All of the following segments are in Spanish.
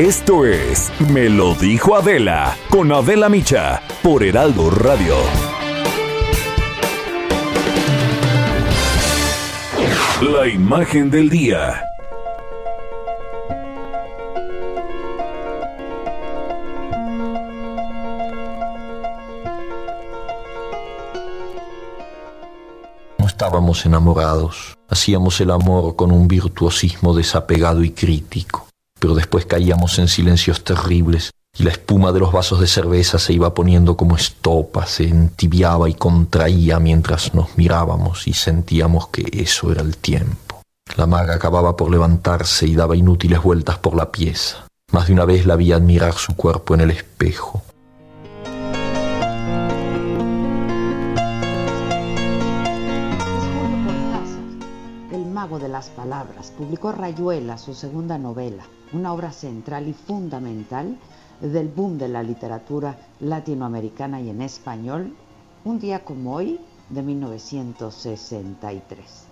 Esto es Me lo dijo Adela con Adela Micha por Heraldo Radio. La imagen del día. No estábamos enamorados, hacíamos el amor con un virtuosismo desapegado y crítico, pero después caíamos en silencios terribles y la espuma de los vasos de cerveza se iba poniendo como estopa, se entibiaba y contraía mientras nos mirábamos y sentíamos que eso era el tiempo. La maga acababa por levantarse y daba inútiles vueltas por la pieza. Más de una vez la vi admirar su cuerpo en el espejo. De las palabras, publicó Rayuela, su segunda novela, una obra central y fundamental del boom de la literatura latinoamericana y en español, un día como hoy de 1963.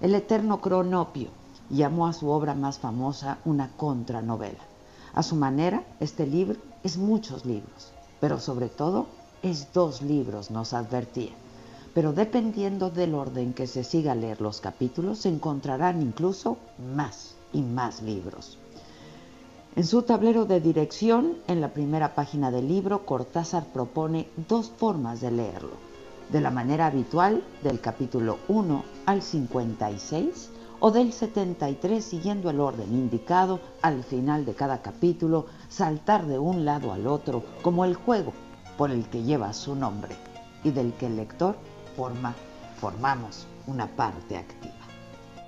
El eterno cronopio llamó a su obra más famosa una contranovela. A su manera, este libro es muchos libros, pero sobre todo es dos libros, nos advertía pero dependiendo del orden que se siga a leer los capítulos, se encontrarán incluso más y más libros. En su tablero de dirección, en la primera página del libro, Cortázar propone dos formas de leerlo. De la manera habitual, del capítulo 1 al 56, o del 73 siguiendo el orden indicado al final de cada capítulo, saltar de un lado al otro, como el juego por el que lleva su nombre y del que el lector forma, formamos una parte activa.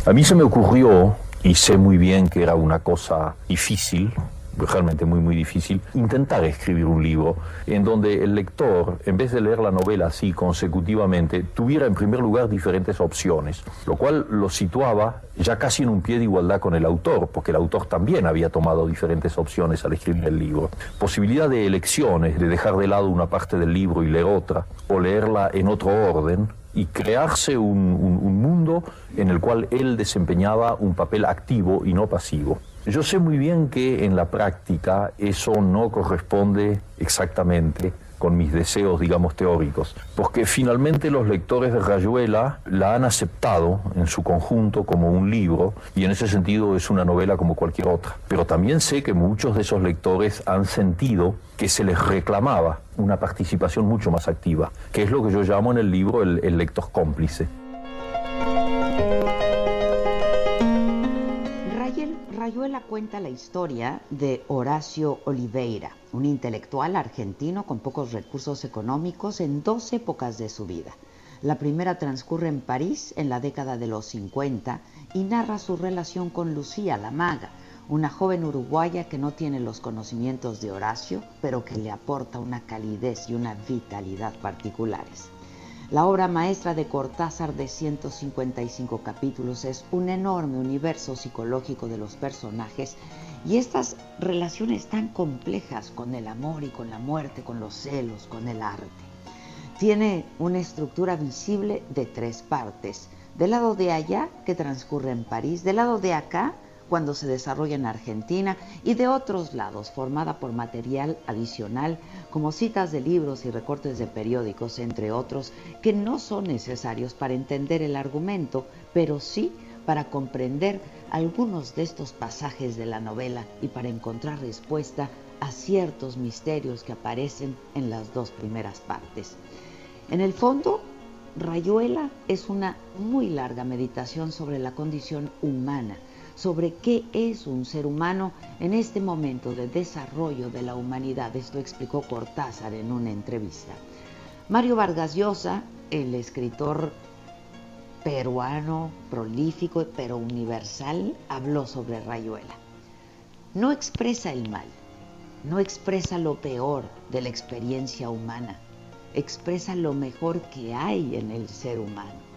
A mí se me ocurrió, y sé muy bien que era una cosa difícil, realmente muy muy difícil, intentar escribir un libro en donde el lector, en vez de leer la novela así consecutivamente, tuviera en primer lugar diferentes opciones, lo cual lo situaba ya casi en un pie de igualdad con el autor, porque el autor también había tomado diferentes opciones al escribir el libro. Posibilidad de elecciones, de dejar de lado una parte del libro y leer otra, o leerla en otro orden, y crearse un, un- un mundo en el cual él desempeñaba un papel activo y no pasivo. Yo sé muy bien que en la práctica eso no corresponde exactamente con mis deseos, digamos, teóricos, porque finalmente los lectores de Rayuela la han aceptado en su conjunto como un libro y en ese sentido es una novela como cualquier otra. Pero también sé que muchos de esos lectores han sentido que se les reclamaba una participación mucho más activa, que es lo que yo llamo en el libro el, lector cómplice. Rayuela cuenta la historia de Horacio Oliveira, un intelectual argentino con pocos recursos económicos en dos épocas de su vida. La primera transcurre en París en la década de los 50 y narra su relación con Lucía la maga, una joven uruguaya que no tiene los conocimientos de Horacio, pero que le aporta una calidez y una vitalidad particulares. La obra maestra de Cortázar de 155 capítulos es un enorme universo psicológico de los personajes y estas relaciones tan complejas con el amor y con la muerte, con los celos, con el arte. Tiene una estructura visible de tres partes. Del lado de allá, que transcurre en París, del lado de acá, cuando se desarrolla en Argentina, y de otros lados, formada por material adicional como citas de libros y recortes de periódicos, entre otros, que no son necesarios para entender el argumento, pero sí para comprender algunos de estos pasajes de la novela y para encontrar respuesta a ciertos misterios que aparecen en las dos primeras partes. En el fondo, Rayuela es una muy larga meditación sobre la condición humana, sobre qué es un ser humano en este momento de desarrollo de la humanidad. Esto explicó Cortázar en una entrevista. Mario Vargas Llosa, el escritor peruano, prolífico pero universal, habló sobre Rayuela. No expresa el mal, no expresa lo peor de la experiencia humana, expresa lo mejor que hay en el ser humano.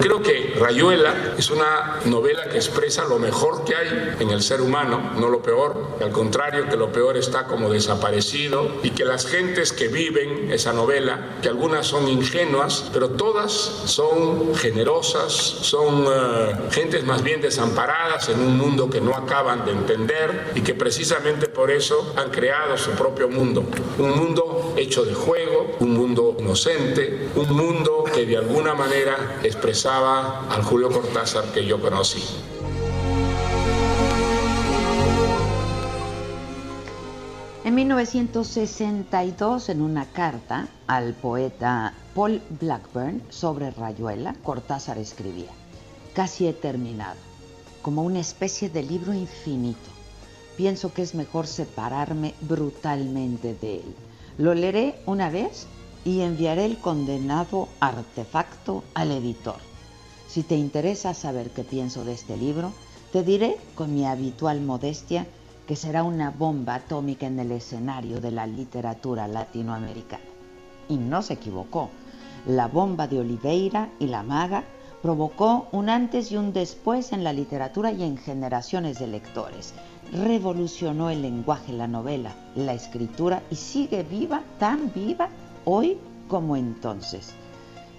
Creo que Rayuela es una novela que expresa lo mejor que hay en el ser humano, no lo peor, al contrario que lo peor está como desaparecido y que las gentes que viven esa novela, que algunas son ingenuas, pero todas son generosas, son uh, gentes más bien desamparadas en un mundo que no acaban de entender y que precisamente por eso han creado su propio mundo, un mundo hecho de juego, un inocente, un mundo que de alguna manera expresa al Julio Cortázar que yo conocí. En 1962, en una carta al poeta Paul Blackburn sobre Rayuela, Cortázar escribía, casi he terminado, como una especie de libro infinito. Pienso que es mejor separarme brutalmente de él. Lo leeré una vez y enviaré el condenado artefacto al editor. Si te interesa saber qué pienso de este libro, te diré con mi habitual modestia que será una bomba atómica en el escenario de la literatura latinoamericana. Y no se equivocó. La bomba de Oliveira y la maga provocó un antes y un después en la literatura y en generaciones de lectores. Revolucionó el lenguaje, la novela, la escritura y sigue viva, tan viva hoy como entonces.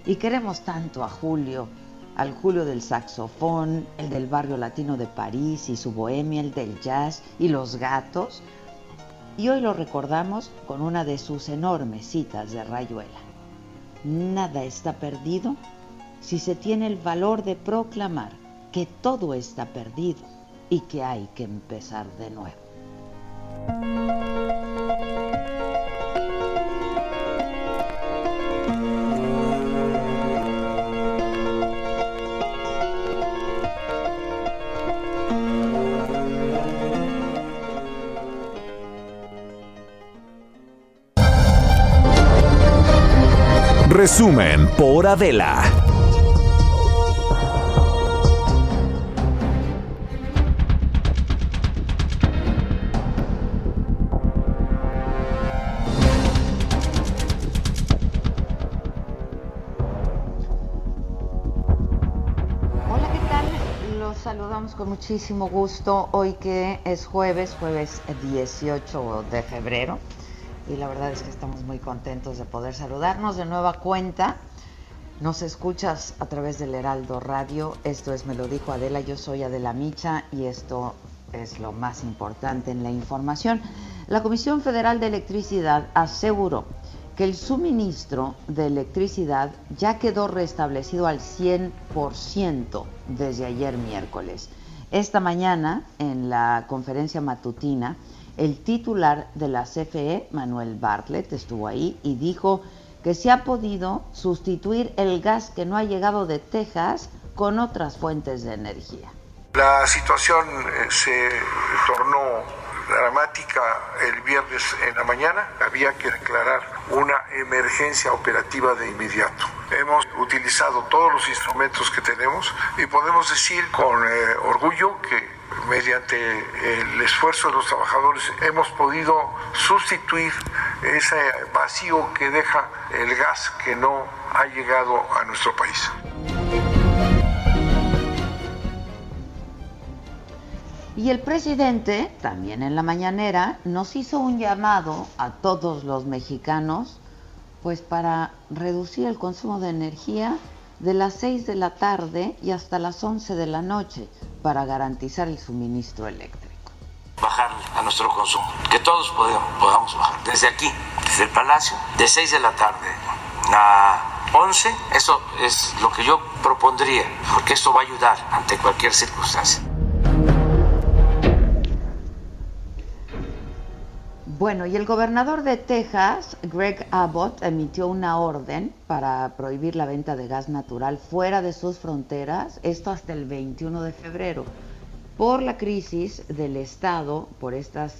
Y queremos tanto a Julio, al Julio del saxofón, el del barrio latino de París y su bohemia, el del jazz y los gatos. Y hoy lo recordamos con una de sus enormes citas de Rayuela. Nada está perdido si se tiene el valor de proclamar que todo está perdido y que hay que empezar de nuevo. Resumen por Adela. Los saludamos con muchísimo gusto hoy que es jueves, jueves 18 de febrero y la verdad es que estamos muy contentos de poder saludarnos de nueva cuenta. Nos escuchas a través del Heraldo Radio, esto es Me lo dijo Adela, yo soy Adela Micha y esto es lo más importante en la información. La Comisión Federal de Electricidad aseguró que el suministro de electricidad ya quedó restablecido al 100% desde ayer miércoles. Esta mañana, en la conferencia matutina, el titular de la CFE, Manuel Bartlett, estuvo ahí y dijo que se ha podido sustituir el gas que no ha llegado de Texas con otras fuentes de energía. La situación eh, se tornó dramática el viernes en la mañana. Había que declarar una emergencia operativa de inmediato. Hemos utilizado todos los instrumentos que tenemos y podemos decir con eh, orgullo que mediante el esfuerzo de los trabajadores hemos podido sustituir ese vacío que deja el gas que no ha llegado a nuestro país. Y el presidente, también en la mañanera, nos hizo un llamado a todos los mexicanos, pues para reducir el consumo de energía de las 6 de la tarde y hasta las 11 de la noche para garantizar el suministro eléctrico. Bajar a nuestro consumo, que todos podamos, podamos bajar. Desde aquí, desde el Palacio, de 6 de la tarde a 11, eso es lo que yo propondría, porque esto va a ayudar ante cualquier circunstancia. Bueno, y el gobernador de Texas, Greg Abbott, emitió una orden para prohibir la venta de gas natural fuera de sus fronteras, esto hasta el 21 de febrero, por la crisis del Estado, por estas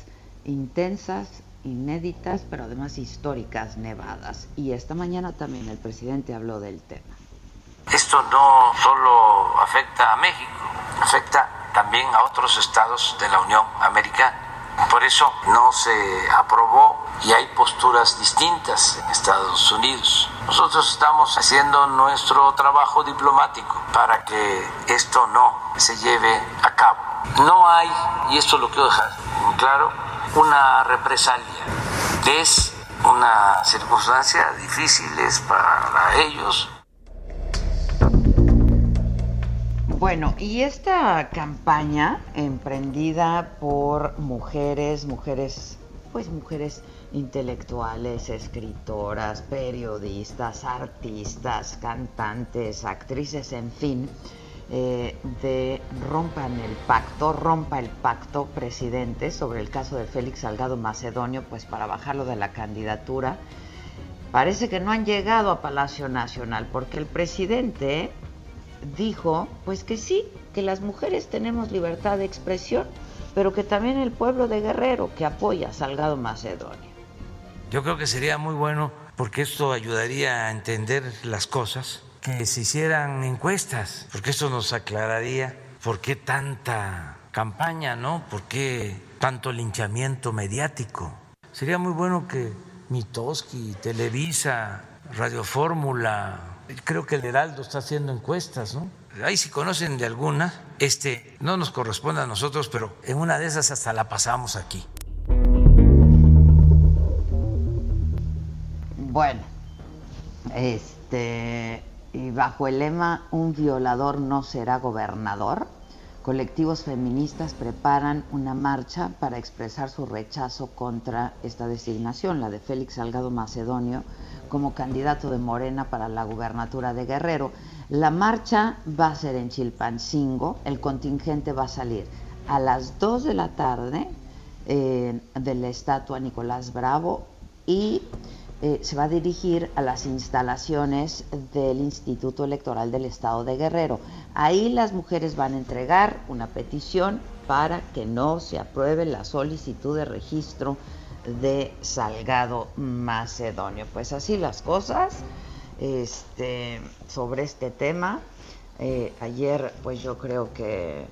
intensas, inéditas, pero además históricas nevadas. Y esta mañana también el presidente habló del tema. Esto no solo afecta a México, afecta también a otros estados de la Unión Americana. Por eso no se aprobó y hay posturas distintas en Estados Unidos. Nosotros estamos haciendo nuestro trabajo diplomático para que esto no se lleve a cabo. No hay, y esto lo quiero dejar muy claro, una represalia. Es una circunstancia difícil para ellos. Bueno, y esta campaña emprendida por mujeres, mujeres, pues mujeres intelectuales, escritoras, periodistas, artistas, cantantes, actrices, en fin, eh, de rompan el pacto, rompa el pacto presidente sobre el caso de Félix Salgado Macedonio, pues para bajarlo de la candidatura. Parece que no han llegado a Palacio Nacional porque el presidente dijo, pues que sí, que las mujeres tenemos libertad de expresión, pero que también el pueblo de Guerrero que apoya a Salgado Macedonio. Yo creo que sería muy bueno porque esto ayudaría a entender las cosas, que se hicieran encuestas, porque esto nos aclararía por qué tanta campaña, ¿no? ¿Por qué tanto linchamiento mediático? Sería muy bueno que Mitoski, Televisa, Radio Fórmula, creo que el Heraldo está haciendo encuestas, ¿no? Ahí si conocen de alguna, este no nos corresponde a nosotros, pero en una de esas hasta la pasamos aquí. Bueno, este, y bajo el lema Un violador no será gobernador, colectivos feministas preparan una marcha para expresar su rechazo contra esta designación, la de Félix Salgado Macedonio, como candidato de Morena para la gubernatura de Guerrero. La marcha va a ser en Chilpancingo, el contingente va a salir a las 2 de la tarde eh, de la estatua Nicolás Bravo y eh, se va a dirigir a las instalaciones del Instituto Electoral del Estado de Guerrero. Ahí las mujeres van a entregar una petición para que no se apruebe la solicitud de registro de Salgado Macedonio. Pues así las cosas este, sobre este tema. Eh, ayer, pues yo creo que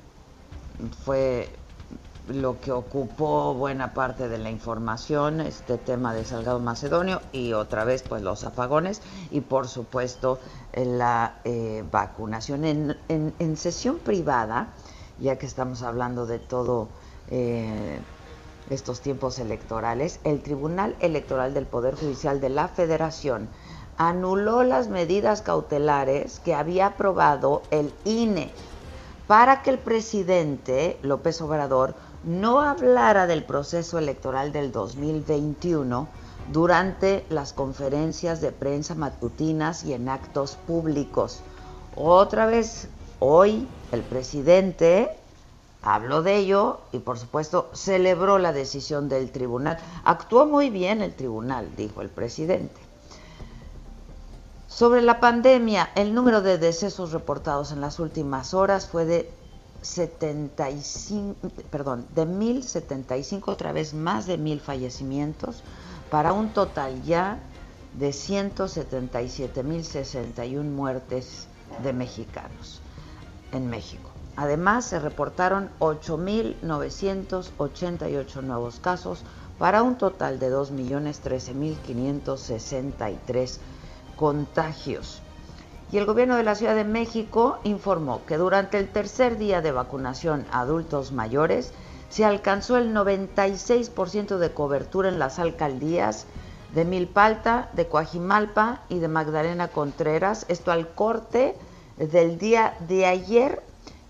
fue lo que ocupó buena parte de la información, este tema de Salgado Macedonio y otra vez pues los apagones y por supuesto la eh, vacunación. En, sesión privada, ya que estamos hablando de todo eh, estos tiempos electorales, el Tribunal Electoral del Poder Judicial de la Federación anuló las medidas cautelares que había aprobado el INE para que el presidente López Obrador no hablara del proceso electoral del 2021 durante las conferencias de prensa matutinas y en actos públicos. Otra vez, hoy el presidente habló de ello y por supuesto celebró la decisión del tribunal. Actuó muy bien el tribunal, dijo el presidente. Sobre la pandemia, el número de decesos reportados en las últimas horas fue de 75, perdón, de 1075, otra vez más de mil fallecimientos, para un total ya de 177.061 muertes de mexicanos en México. Además, se reportaron 8.988 nuevos casos para un total de 2.013.563 contagios. Y el gobierno de la Ciudad de México informó que durante el tercer día de vacunación a adultos mayores se alcanzó el 96% de cobertura en las alcaldías de Milpalta, de Coajimalpa y de Magdalena Contreras. Esto al corte del día de ayer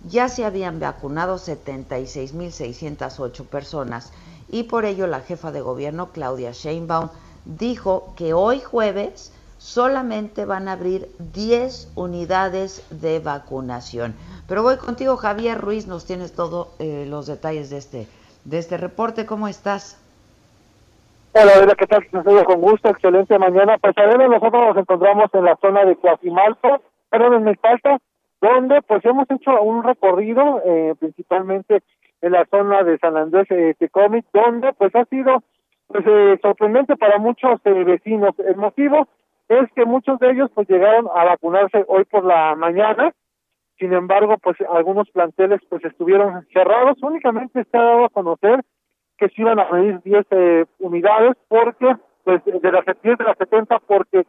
ya se habían vacunado 76.608 personas y por ello la jefa de gobierno Claudia Sheinbaum dijo que hoy jueves solamente van a abrir 10 unidades de vacunación. Pero voy contigo, Javier Ruiz, nos tienes todos eh, los detalles de este, de este reporte. ¿Cómo estás? Hola, hola, ¿qué tal? Nos con gusto, excelente mañana. Pues ahora nosotros nos encontramos en la zona de Coajimalpa, perdón, en Mexalta, donde pues hemos hecho un recorrido, eh, principalmente en la zona de San Andrés de eh, Cómic, donde pues ha sido pues eh, sorprendente para muchos vecinos. El motivo es que muchos de ellos pues llegaron a vacunarse hoy por la mañana, sin embargo pues algunos planteles pues estuvieron cerrados, únicamente se ha dado a conocer que se iban a medir 10 eh, unidades porque pues de las 10 de las 70 porque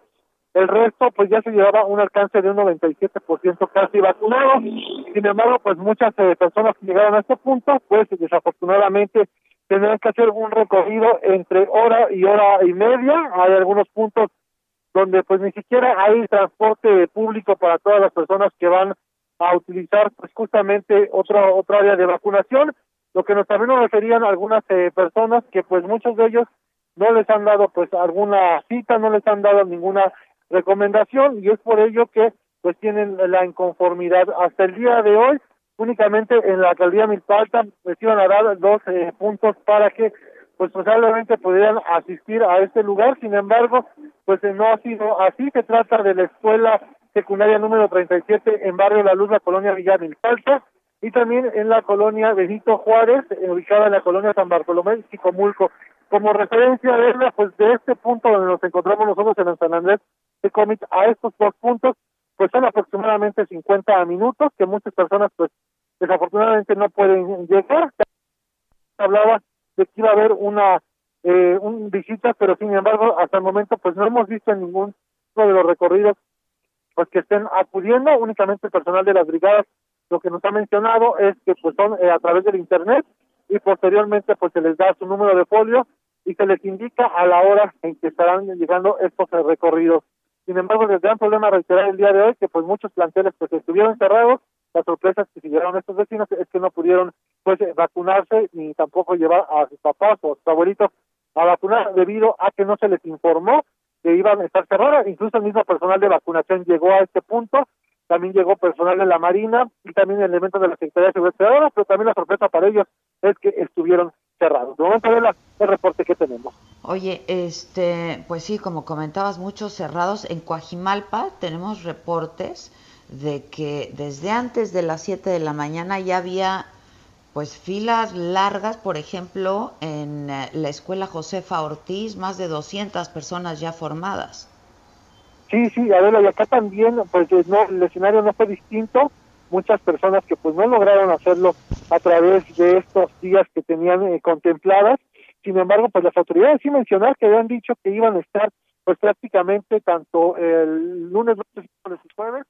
el resto pues ya se llevaba un alcance de un 97% casi vacunado. Sin embargo, pues muchas eh, personas que llegaron a este punto, pues desafortunadamente tendrán que hacer un recorrido entre hora y hora y media. Hay algunos puntos donde pues ni siquiera hay transporte público para todas las personas que van a utilizar pues justamente otra otra área de vacunación, lo que nos también nos referían algunas eh, personas que pues muchos de ellos no les han dado pues alguna cita, no les han dado ninguna recomendación y es por ello que pues tienen la inconformidad. Hasta el día de hoy únicamente en la alcaldía Milpalta les iban a dar dos eh, puntos para que pues probablemente pudieran asistir a este lugar. Sin embargo pues no ha sido así. Se trata de la escuela secundaria número 37 en barrio La Luz la colonia Villa Milpalta y también en la colonia Benito Juárez eh, ubicada en la colonia San Bartolomé y Comulco como referencia verla pues de este punto donde nos encontramos nosotros en San Andrés de Cómic a estos dos puntos, pues son aproximadamente 50 minutos que muchas personas pues desafortunadamente no pueden llegar. Hablaba de que iba a haber una eh, un visita, pero sin embargo hasta el momento pues no hemos visto en ningún de los recorridos pues que estén acudiendo, únicamente el personal de las brigadas lo que nos ha mencionado es que pues son eh, a través del internet y posteriormente pues se les da su número de folio y se les indica a la hora en que estarán llegando estos recorridos. Sin embargo, les dan problema reiterar el día de hoy que pues muchos planteles pues estuvieron cerrados. Las sorpresas que siguieron estos vecinos es que no pudieron pues vacunarse ni tampoco llevar a sus papás o a sus abuelitos a vacunar debido a que no se les informó que iban a estar cerrados. Incluso el mismo personal de vacunación llegó a este punto también llegó personal de la Marina y también elementos de la Secretaría de Seguridad Ciudadana, pero también la sorpresa para ellos es que estuvieron cerrados. De momento, de el reporte que tenemos. Oye, este, pues sí, como comentabas, muchos cerrados. En Coajimalpa tenemos reportes de que desde antes de las 7 de la mañana ya había pues filas largas, por ejemplo, en eh, la escuela Josefa Ortiz, más de 200 personas ya formadas. Sí, sí, Adela, y acá también, pues no, el escenario no fue distinto. Muchas personas que pues no lograron hacerlo a través de estos días que tenían eh, contempladas. Sin embargo, pues las autoridades sí mencionar que habían dicho que iban a estar pues prácticamente tanto el lunes, martes y jueves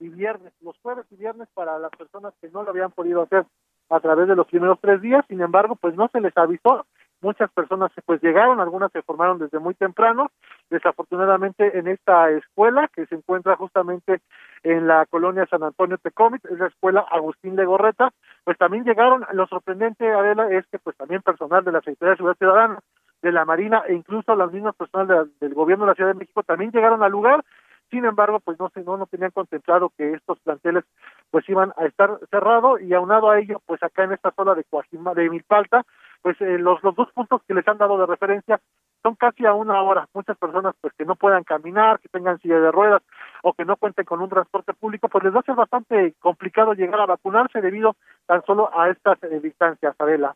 y viernes, los jueves y viernes para las personas que no lo habían podido hacer a través de los primeros tres días, sin embargo, pues no se les avisó muchas personas pues llegaron, algunas se formaron desde muy temprano, desafortunadamente en esta escuela que se encuentra justamente en la colonia San Antonio Tecómit, es la escuela Agustín de Gorreta, pues también llegaron, lo sorprendente Adela es que pues también personal de la Secretaría de Seguridad Ciudadana, de la Marina e incluso las mismas personas del gobierno de la Ciudad de México también llegaron al lugar. Sin embargo, pues no, no, no tenían contemplado que estos planteles pues iban a estar cerrados y aunado a ello, pues acá en esta zona de Coajima, de Milpalta, pues eh, los, los dos puntos que les han dado de referencia son casi a una hora. Muchas personas pues que no puedan caminar, que tengan silla de ruedas o que no cuenten con un transporte público, pues les va a ser bastante complicado llegar a vacunarse debido tan solo a estas eh, distancias, Adela.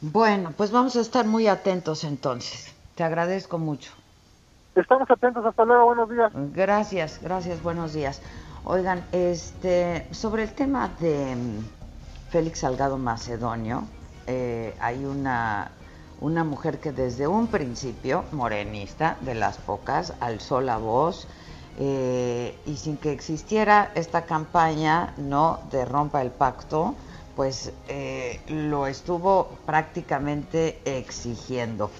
Bueno, pues vamos a estar muy atentos entonces. Te agradezco mucho. Estamos atentos, hasta luego, buenos días. Gracias, gracias, buenos días. Oigan, este, sobre el tema de mm, Félix Salgado Macedonio, eh, hay una, una mujer que desde un principio, morenista, de las pocas, alzó la voz eh, y sin que existiera esta campaña no de rompa el pacto, pues eh, lo estuvo prácticamente exigiendo.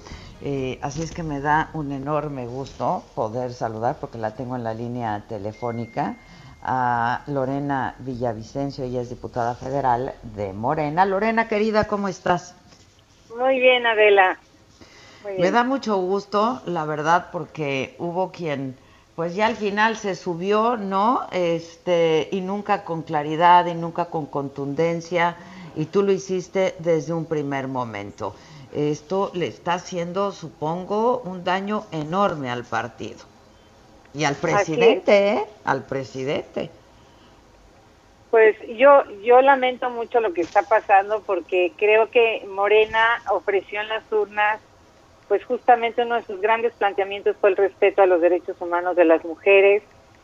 así es que me da un enorme gusto poder saludar, porque la tengo en la línea telefónica, a Lorena Villavicencio, ella es diputada federal de Morena. Lorena, querida, ¿cómo estás? Muy bien, Adela. Me da mucho gusto, la verdad, porque hubo quien, pues ya al final se subió, ¿no? Este, y nunca con claridad y nunca con contundencia, y tú lo hiciste desde un primer momento. Esto le está haciendo, supongo, un daño enorme al partido. Y al presidente, ¿eh? Al presidente. Pues yo, yo lamento mucho lo que está pasando porque creo que Morena ofreció en las urnas pues justamente uno de sus grandes planteamientos fue el respeto a los derechos humanos de las mujeres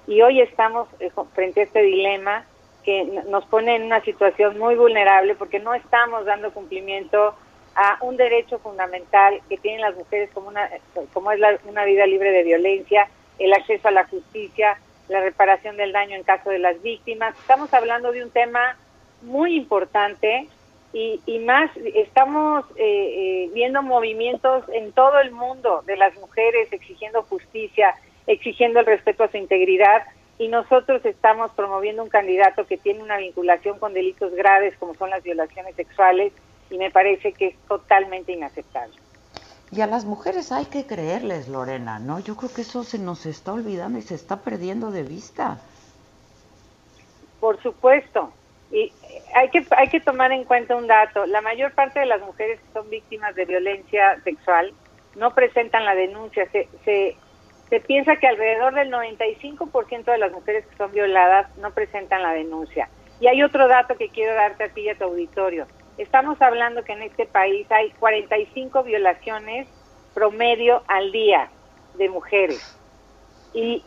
y hoy estamos eh, frente a este dilema que nos pone en una situación muy vulnerable porque no estamos dando cumplimiento a un derecho fundamental que tienen las mujeres como una como es una vida libre de violencia, el acceso a la justicia, la reparación del daño en caso de las víctimas. Estamos hablando de un tema muy importante y, y más estamos eh, eh, viendo movimientos en todo el mundo de las mujeres exigiendo justicia, exigiendo el respeto a su integridad y nosotros estamos promoviendo un candidato que tiene una vinculación con delitos graves como son las violaciones sexuales y me parece que es totalmente inaceptable. Y a las mujeres hay que creerles, Lorena, ¿no? Yo creo que eso se nos está olvidando y se está perdiendo de vista. Por supuesto. Y hay que, hay que tomar en cuenta un dato. La mayor parte de las mujeres que son víctimas de violencia sexual no presentan la denuncia. Se, se, se piensa que alrededor del 95% de las mujeres que son violadas no presentan la denuncia. Y hay otro dato que quiero darte a y a tu auditorio. Estamos hablando que en este país hay 45 violaciones promedio al día de mujeres. ¿Y,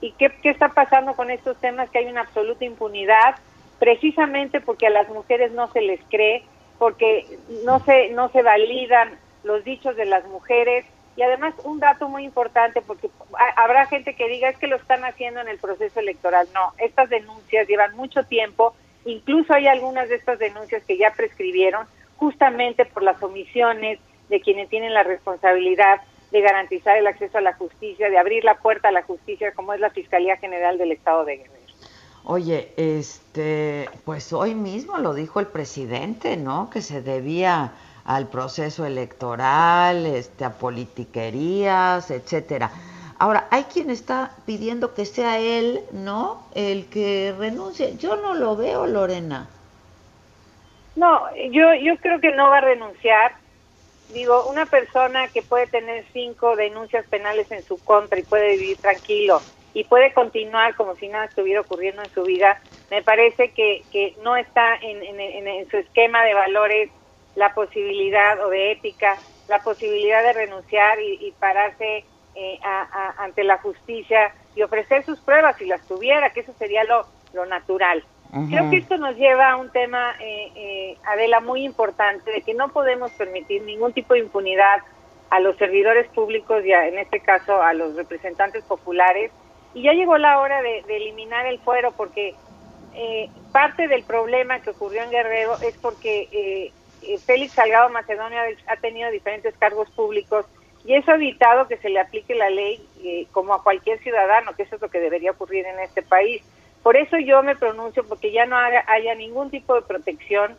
y, qué, qué está pasando con estos temas? Que hay una absoluta impunidad, precisamente porque a las mujeres no se les cree, porque no se, no se validan los dichos de las mujeres. Y además un dato muy importante, porque habrá gente que diga es que lo están haciendo en el proceso electoral. No, estas denuncias llevan mucho tiempo Incluso hay algunas de estas denuncias que ya prescribieron justamente por las omisiones de quienes tienen la responsabilidad de garantizar el acceso a la justicia, de abrir la puerta a la justicia, como es la Fiscalía General del Estado de Guerrero. Oye, este, pues hoy mismo lo dijo el presidente, ¿no? Que se debía al proceso electoral, este, a politiquerías, etcétera. Ahora, hay quien está pidiendo que sea él, ¿no? El que renuncie. Yo no lo veo, Lorena. No, yo, yo creo que no va a renunciar. Digo, una persona que puede tener cinco denuncias penales en su contra y puede vivir tranquilo y puede continuar como si nada estuviera ocurriendo en su vida, me parece que, que no está en, en su esquema de valores la posibilidad o de ética, la posibilidad de renunciar y, y pararse eh, ante la justicia y ofrecer sus pruebas si las tuviera, que eso sería lo, lo natural. Creo que esto nos lleva a un tema, eh, eh, Adela, muy importante, de que no podemos permitir ningún tipo de impunidad a los servidores públicos y en este caso a los representantes populares. Y ya llegó la hora de, eliminar el fuero porque eh, parte del problema que ocurrió en Guerrero es porque Félix Salgado Macedonia ha tenido diferentes cargos públicos y eso ha evitado que se le aplique la ley eh, como a cualquier ciudadano, que eso es lo que debería ocurrir en este país. Por eso yo me pronuncio porque ya no haya ningún tipo de protección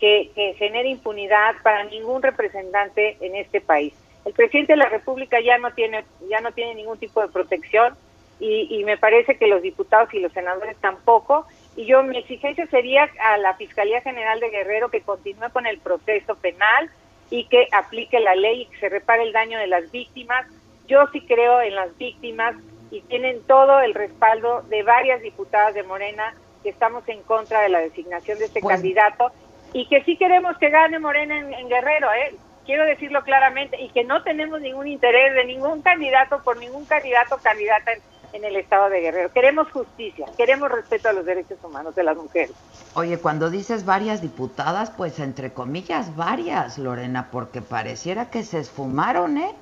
que, genere impunidad para ningún representante en este país. El presidente de la República ya no tiene ya no tiene ningún tipo de protección y, y me parece que los diputados y los senadores tampoco. Y yo mi exigencia sería a la Fiscalía General de Guerrero que continúe con el proceso penal y que aplique la ley y que se repare el daño de las víctimas. Yo sí creo en las víctimas y tienen todo el respaldo de varias diputadas de Morena que estamos en contra de la designación de este candidato y que sí queremos que gane Morena en, Guerrero, ¿eh? quiero decirlo claramente, y que no tenemos ningún interés de ningún candidato por ningún candidato o candidata en, en el estado de Guerrero. Queremos justicia, queremos respeto a los derechos humanos de las mujeres. Oye, cuando dices varias diputadas, pues entre comillas varias, Lorena, porque pareciera que se esfumaron, ¿eh?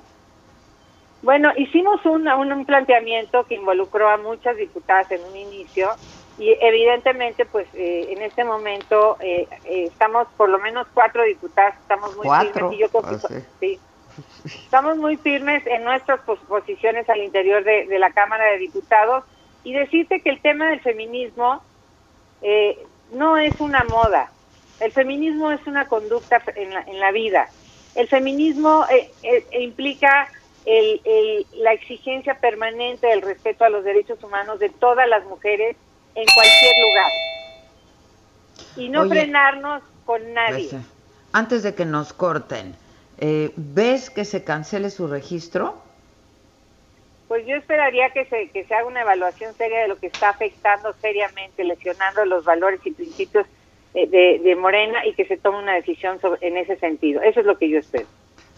Bueno, hicimos un, un planteamiento que involucró a muchas diputadas en un inicio y evidentemente pues eh, en este momento eh, eh, estamos por lo menos cuatro diputadas, estamos muy ¿Cuatro? y yo Ah, sí, Estamos muy firmes en nuestras posiciones al interior de, la Cámara de Diputados y decirte que el tema del feminismo eh, no es una moda. El feminismo es una conducta en la, en la vida. El feminismo eh, eh, implica el, la exigencia permanente del respeto a los derechos humanos de todas las mujeres en cualquier lugar. Y no frenarnos con nadie. Antes de que nos corten, eh, ¿ves que se cancele su registro? Pues yo esperaría que se, que se haga una evaluación seria de lo que está afectando seriamente, lesionando los valores y principios eh, de, de, Morena y que se tome una decisión en ese sentido. Eso es lo que yo espero.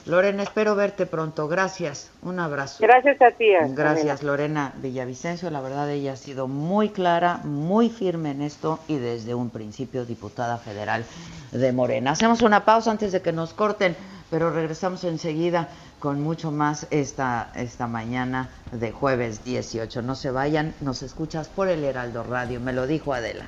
Lorena, espero verte pronto. Gracias. Un abrazo. Gracias a ti. Gracias, Lorena Villavicencio. La verdad, ella ha sido muy clara, muy firme en esto y desde un principio diputada federal de Morena. Hacemos una pausa antes de que nos corten, pero regresamos enseguida con mucho más esta, esta mañana de jueves 18. No se vayan, nos escuchas por el Heraldo Radio. Me lo dijo Adela.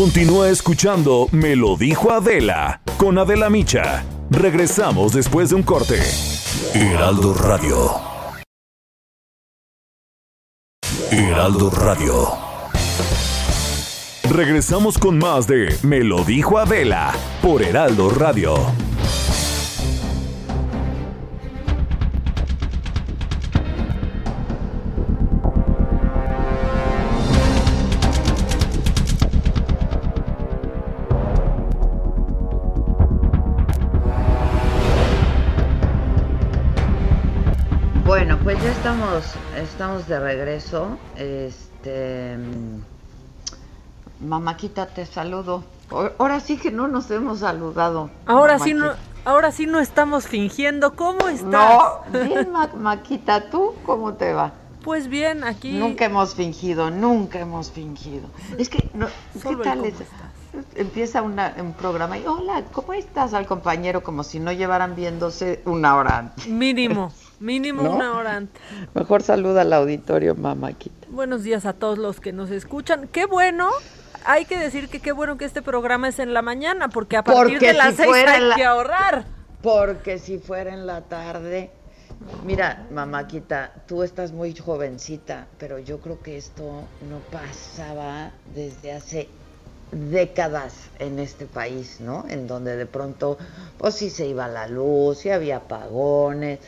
Continúa escuchando Me lo dijo Adela con Adela Micha. Regresamos después de un corte. Heraldo Radio. Heraldo Radio. Regresamos con más de Me lo dijo Adela por Heraldo Radio. Estamos, de regreso. Este, Mamáquita, te saludo. Ahora sí que no nos hemos saludado. Ahora sí no, ahora sí no estamos fingiendo. ¿Cómo estás? No, bien, Maquita, ¿tú cómo te va? Pues bien, aquí. Nunca hemos fingido, nunca hemos fingido. Es que, no, ¿qué tal es? Empieza una, un programa y, hola, ¿cómo estás? Al compañero, como si no llevaran viéndose una hora antes. Mínimo. Mínimo una hora antes. Mejor saluda al auditorio, mamáquita. Buenos días a todos los que nos escuchan. Qué bueno, hay que decir que qué bueno que este programa es en la mañana, porque a partir de las seis hay que ahorrar. Porque si fuera en la tarde. Mira, mamáquita, tú estás muy jovencita, pero yo creo que esto no pasaba desde hace décadas en este país, ¿no? En donde de pronto, pues sí se iba la luz, y había apagones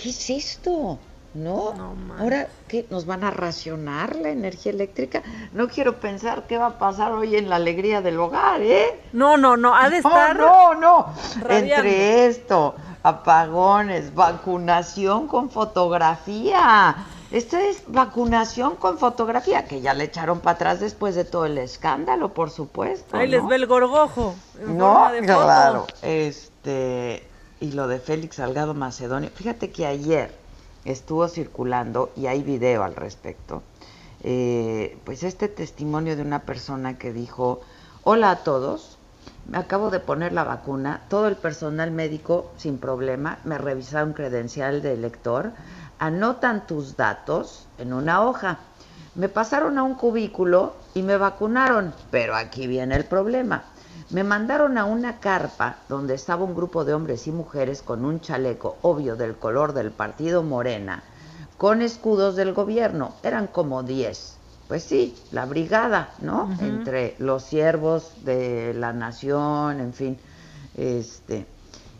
¿qué es esto? ¿No? Ahora, ¿qué? ¿Nos van a racionar la energía eléctrica? No quiero pensar qué va a pasar hoy en la alegría del hogar, ¿eh? No, no, no, ha de estar. No, no, Entre esto, apagones, vacunación con fotografía. Esto es vacunación con fotografía, que ya le echaron para atrás después de todo el escándalo, por supuesto. Ahí les ve el gorgojo. no, claro. Este, y lo de Félix Salgado Macedonio. Fíjate que ayer estuvo circulando, y hay video al respecto, eh, pues este testimonio de una persona que dijo, hola a todos, me acabo de poner la vacuna, todo el personal médico sin problema, me revisaron credencial de elector, anotan tus datos en una hoja. Me pasaron a un cubículo y me vacunaron, pero aquí viene el problema. Me mandaron a una carpa donde estaba un grupo de hombres y mujeres con un chaleco obvio del color del partido Morena, con escudos del gobierno. Eran como 10. Pues sí, la brigada, ¿no? Entre los siervos de la nación, en fin. Este,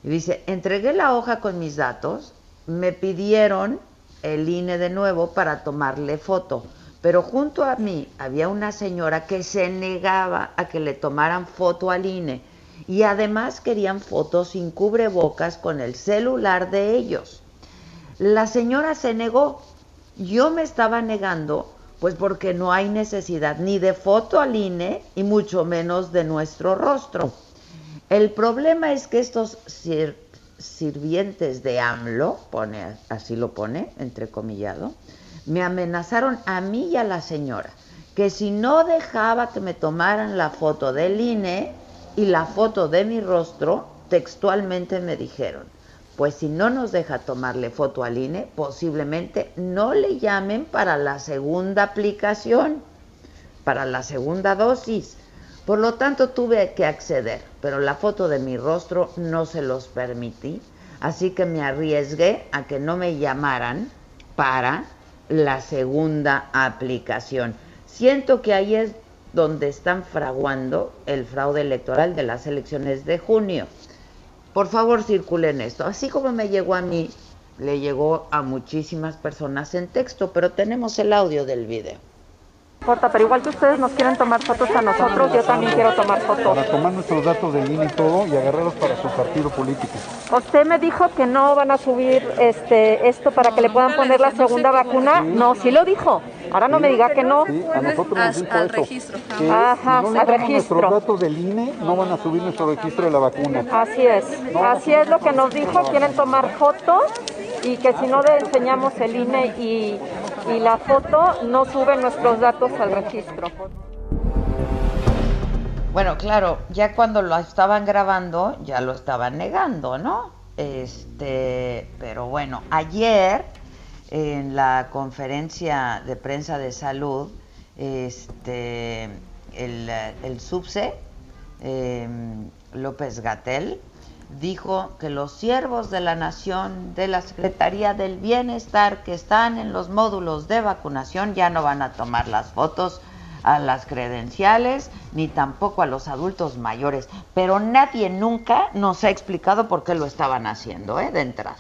y dice, entregué la hoja con mis datos, me pidieron el INE de nuevo para tomarle foto pero junto a mí había una señora que se negaba a que le tomaran foto al INE y además querían fotos sin cubrebocas con el celular de ellos. La señora se negó, yo me estaba negando, pues porque no hay necesidad ni de foto al INE y mucho menos de nuestro rostro. El problema es que estos sirvientes de AMLO, pone, así lo pone, entrecomillado, me amenazaron a mí y a la señora que si no dejaba que me tomaran la foto del INE y la foto de mi rostro, textualmente me dijeron, pues si no nos deja tomarle foto al INE, posiblemente no le llamen para la segunda aplicación, para la segunda dosis. Por lo tanto, tuve que acceder, pero la foto de mi rostro no se los permití, así que me arriesgué a que no me llamaran para la segunda aplicación. Siento que ahí es donde están fraguando el fraude electoral de las elecciones de junio. Por favor, circulen esto. Así como me llegó a mí, le llegó a muchísimas personas en texto, pero tenemos el audio del video. Corta, pero igual que ustedes nos quieren tomar fotos a nosotros, yo también quiero tomar fotos. Para tomar nuestros datos del INE y todo y agarrarlos para su partido político. Usted me dijo que no van a subir este esto para que le puedan poner la segunda vacuna. No, sí lo dijo. Ahora no me diga que no. Sí, a nosotros nos dijo al eso. registro. Ajá, si no al registro. nuestros datos del INE, no van a subir nuestro registro de la vacuna. Así es, así es lo que nos dijo, quieren tomar fotos y que si no le enseñamos el INE y, la foto, no suben nuestros datos al registro. Bueno, claro, ya cuando lo estaban grabando, ya lo estaban negando, ¿no? Este, pero bueno, ayer en la conferencia de prensa de salud, este, el, el subse, eh, López Gatel, dijo que los siervos de la nación de la Secretaría del Bienestar que están en los módulos de vacunación ya no van a tomar las fotos a las credenciales ni tampoco a los adultos mayores, pero nadie nunca nos ha explicado por qué lo estaban haciendo, ¿eh? de entrada.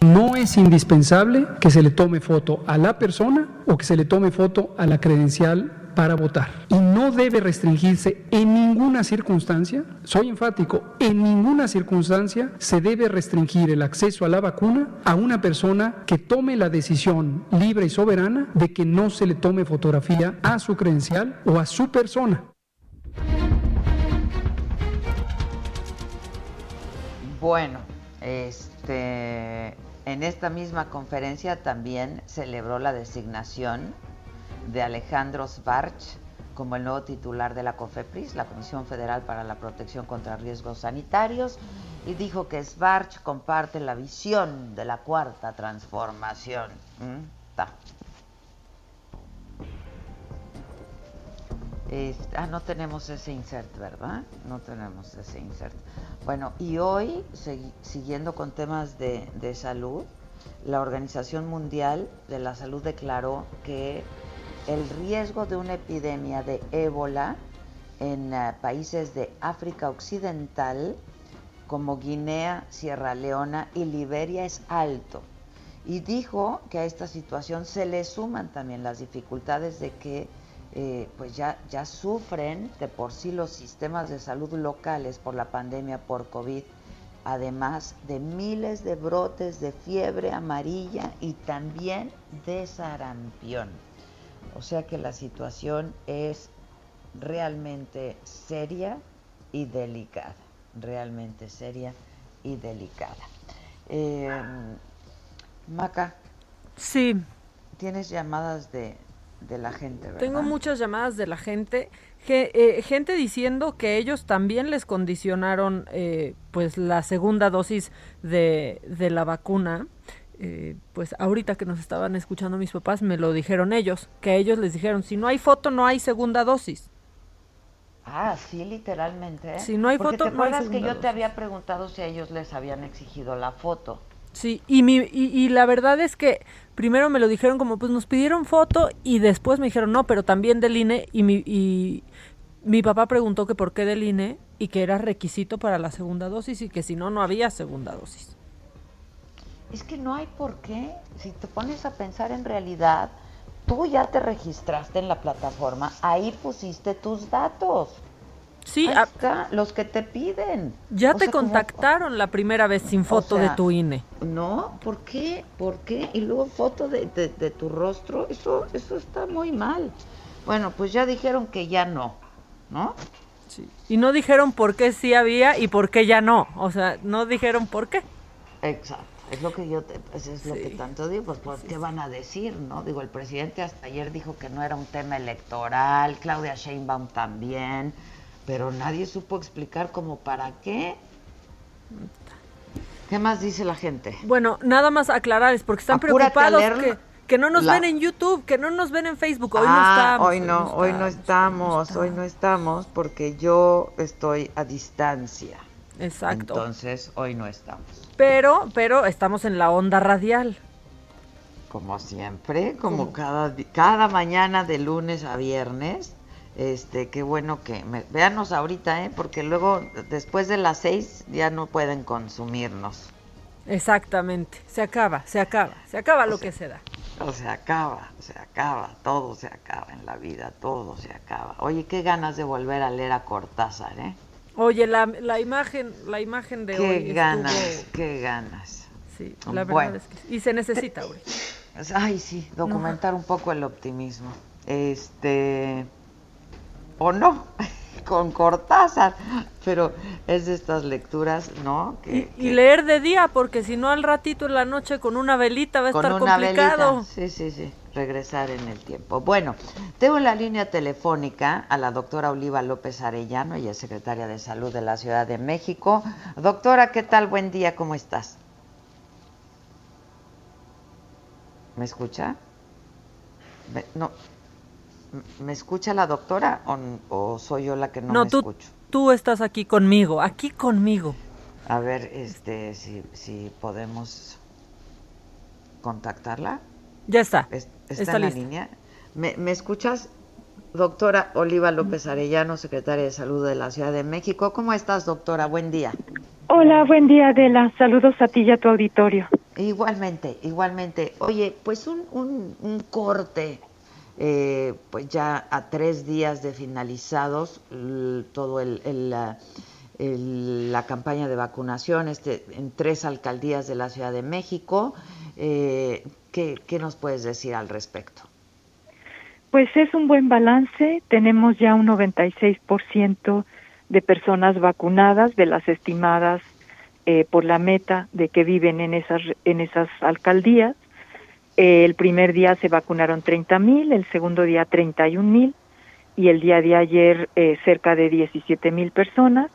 No es indispensable que se le tome foto a la persona o que se le tome foto a la credencial para votar. Y no debe restringirse en ninguna circunstancia, soy enfático, en ninguna circunstancia se debe restringir el acceso a la vacuna a una persona que tome la decisión libre y soberana de que no se le tome fotografía a su credencial o a su persona. Bueno, este, en esta misma conferencia también celebró la designación de Alejandro Svarch como el nuevo titular de la COFEPRIS, la Comisión Federal para la Protección contra Riesgos Sanitarios, y dijo que Svarch comparte la visión de la cuarta transformación. ¿Mm? Ah, no tenemos ese insert, ¿verdad? No tenemos ese insert. Bueno, y hoy, siguiendo con temas de, de salud, la Organización Mundial de la Salud declaró que el riesgo de una epidemia de ébola en eh, países de África Occidental, como Guinea, Sierra Leona y Liberia, es alto. Y dijo que a esta situación se le suman también las dificultades de que eh, pues ya, ya sufren de por sí los sistemas de salud locales por la pandemia por COVID, además de miles de brotes de fiebre amarilla y también de sarampión. O sea que la situación es realmente seria y delicada, realmente seria y delicada. Eh, Maca. Sí. Tienes llamadas de, de la gente, ¿verdad? Tengo muchas llamadas de la gente, ge- eh, gente diciendo que ellos también les condicionaron eh, pues la segunda dosis de, de la vacuna. Eh, pues ahorita que nos estaban escuchando mis papás me lo dijeron ellos, que ellos les dijeron, si no hay foto no hay segunda dosis. Ah, sí, literalmente. ¿eh? Si no hay Porque foto, ¿te no hay acuerdas que yo te había preguntado si a ellos les habían exigido la foto? Sí, y, mi, y, y la verdad es que primero me lo dijeron como, pues nos pidieron foto y después me dijeron, no, pero también del INE y mi, y mi papá preguntó que por qué del INE y que era requisito para la segunda dosis y que si no, no había segunda dosis. Es que no hay por qué. Si te pones a pensar en realidad, tú ya te registraste en la plataforma, ahí pusiste tus datos. Sí, Ahí a- los que te piden. Ya O te sea, como- contactaron la primera vez sin foto sea, de tu INE. No, ¿por qué? ¿Por qué? Y luego foto de, de- de tu rostro, eso, eso está muy mal. Bueno, pues ya dijeron que ya no, ¿no? Sí. Y no dijeron por qué sí había y por qué ya no. O sea, no dijeron por qué. Exacto, es lo que yo, te, pues es lo que tanto digo, pues ¿por qué van a decir, no? Digo, el presidente hasta ayer dijo que no era un tema electoral, Claudia Sheinbaum también, pero nadie supo explicar como para qué. ¿Qué más dice la gente? Bueno, nada más aclararles porque están Apúrate preocupados que, que no nos La- ven en YouTube, que no nos ven en Facebook. Hoy no Ah, estamos. hoy no, hoy no estamos, hoy no estamos porque yo estoy a distancia. Exacto. Entonces, hoy no estamos. Pero, pero estamos en la onda radial. Como siempre, como cada, cada mañana de lunes a viernes. Este, qué bueno que me, véanos ahorita, ¿eh? porque luego después de las seis ya no pueden consumirnos. Exactamente. Se acaba, se acaba, se acaba lo que se da. Se acaba, se acaba, todo se acaba en la vida, todo se acaba. Oye, qué ganas de volver a leer a Cortázar, ¿eh? Oye, la, la imagen, la imagen de hoy Qué ganas, qué ganas. Sí, la verdad Bueno. es que y se necesita, güey. Ay, sí, documentar un poco el optimismo. Este. O no, con Cortázar. Pero es de estas lecturas, ¿no? Que, Y leer de día, porque si no al ratito en la noche con una velita va a con estar una complicado. velita. Sí, sí, sí. Regresar en el tiempo. Bueno, tengo en la línea telefónica a la doctora Oliva López Arellano, ella es secretaria de Salud de la Ciudad de México. Doctora, ¿qué tal? Buen día, ¿cómo estás? ¿Me escucha? Me- no. ¿Me- ¿Me escucha la doctora o, o soy yo la que no, No, me tú, escucho? tú estás aquí conmigo, aquí conmigo. A ver, este, si, si podemos contactarla. Ya está. Es- está ¿Está, en la lista. línea? ¿Me, me escuchas? Doctora Oliva López Arellano, secretaria de Salud de la Ciudad de México. ¿Cómo estás, doctora? Buen día. Hola, buen día, Adela. Saludos a ti y a tu auditorio. Igualmente, igualmente. Oye, pues un, un, un corte, eh, pues ya a tres días de finalizados todo el, el, la- el- la campaña de vacunación este, en tres alcaldías de la Ciudad de México. Eh, ¿qué, ¿Qué nos puedes decir al respecto? Pues es un buen balance. Tenemos ya un 96% de personas vacunadas de las estimadas eh, por la meta de que viven en esas en esas alcaldías. Eh, el primer día se vacunaron 30 mil, el segundo día 31 mil y el día de ayer eh, cerca de 17 mil personas.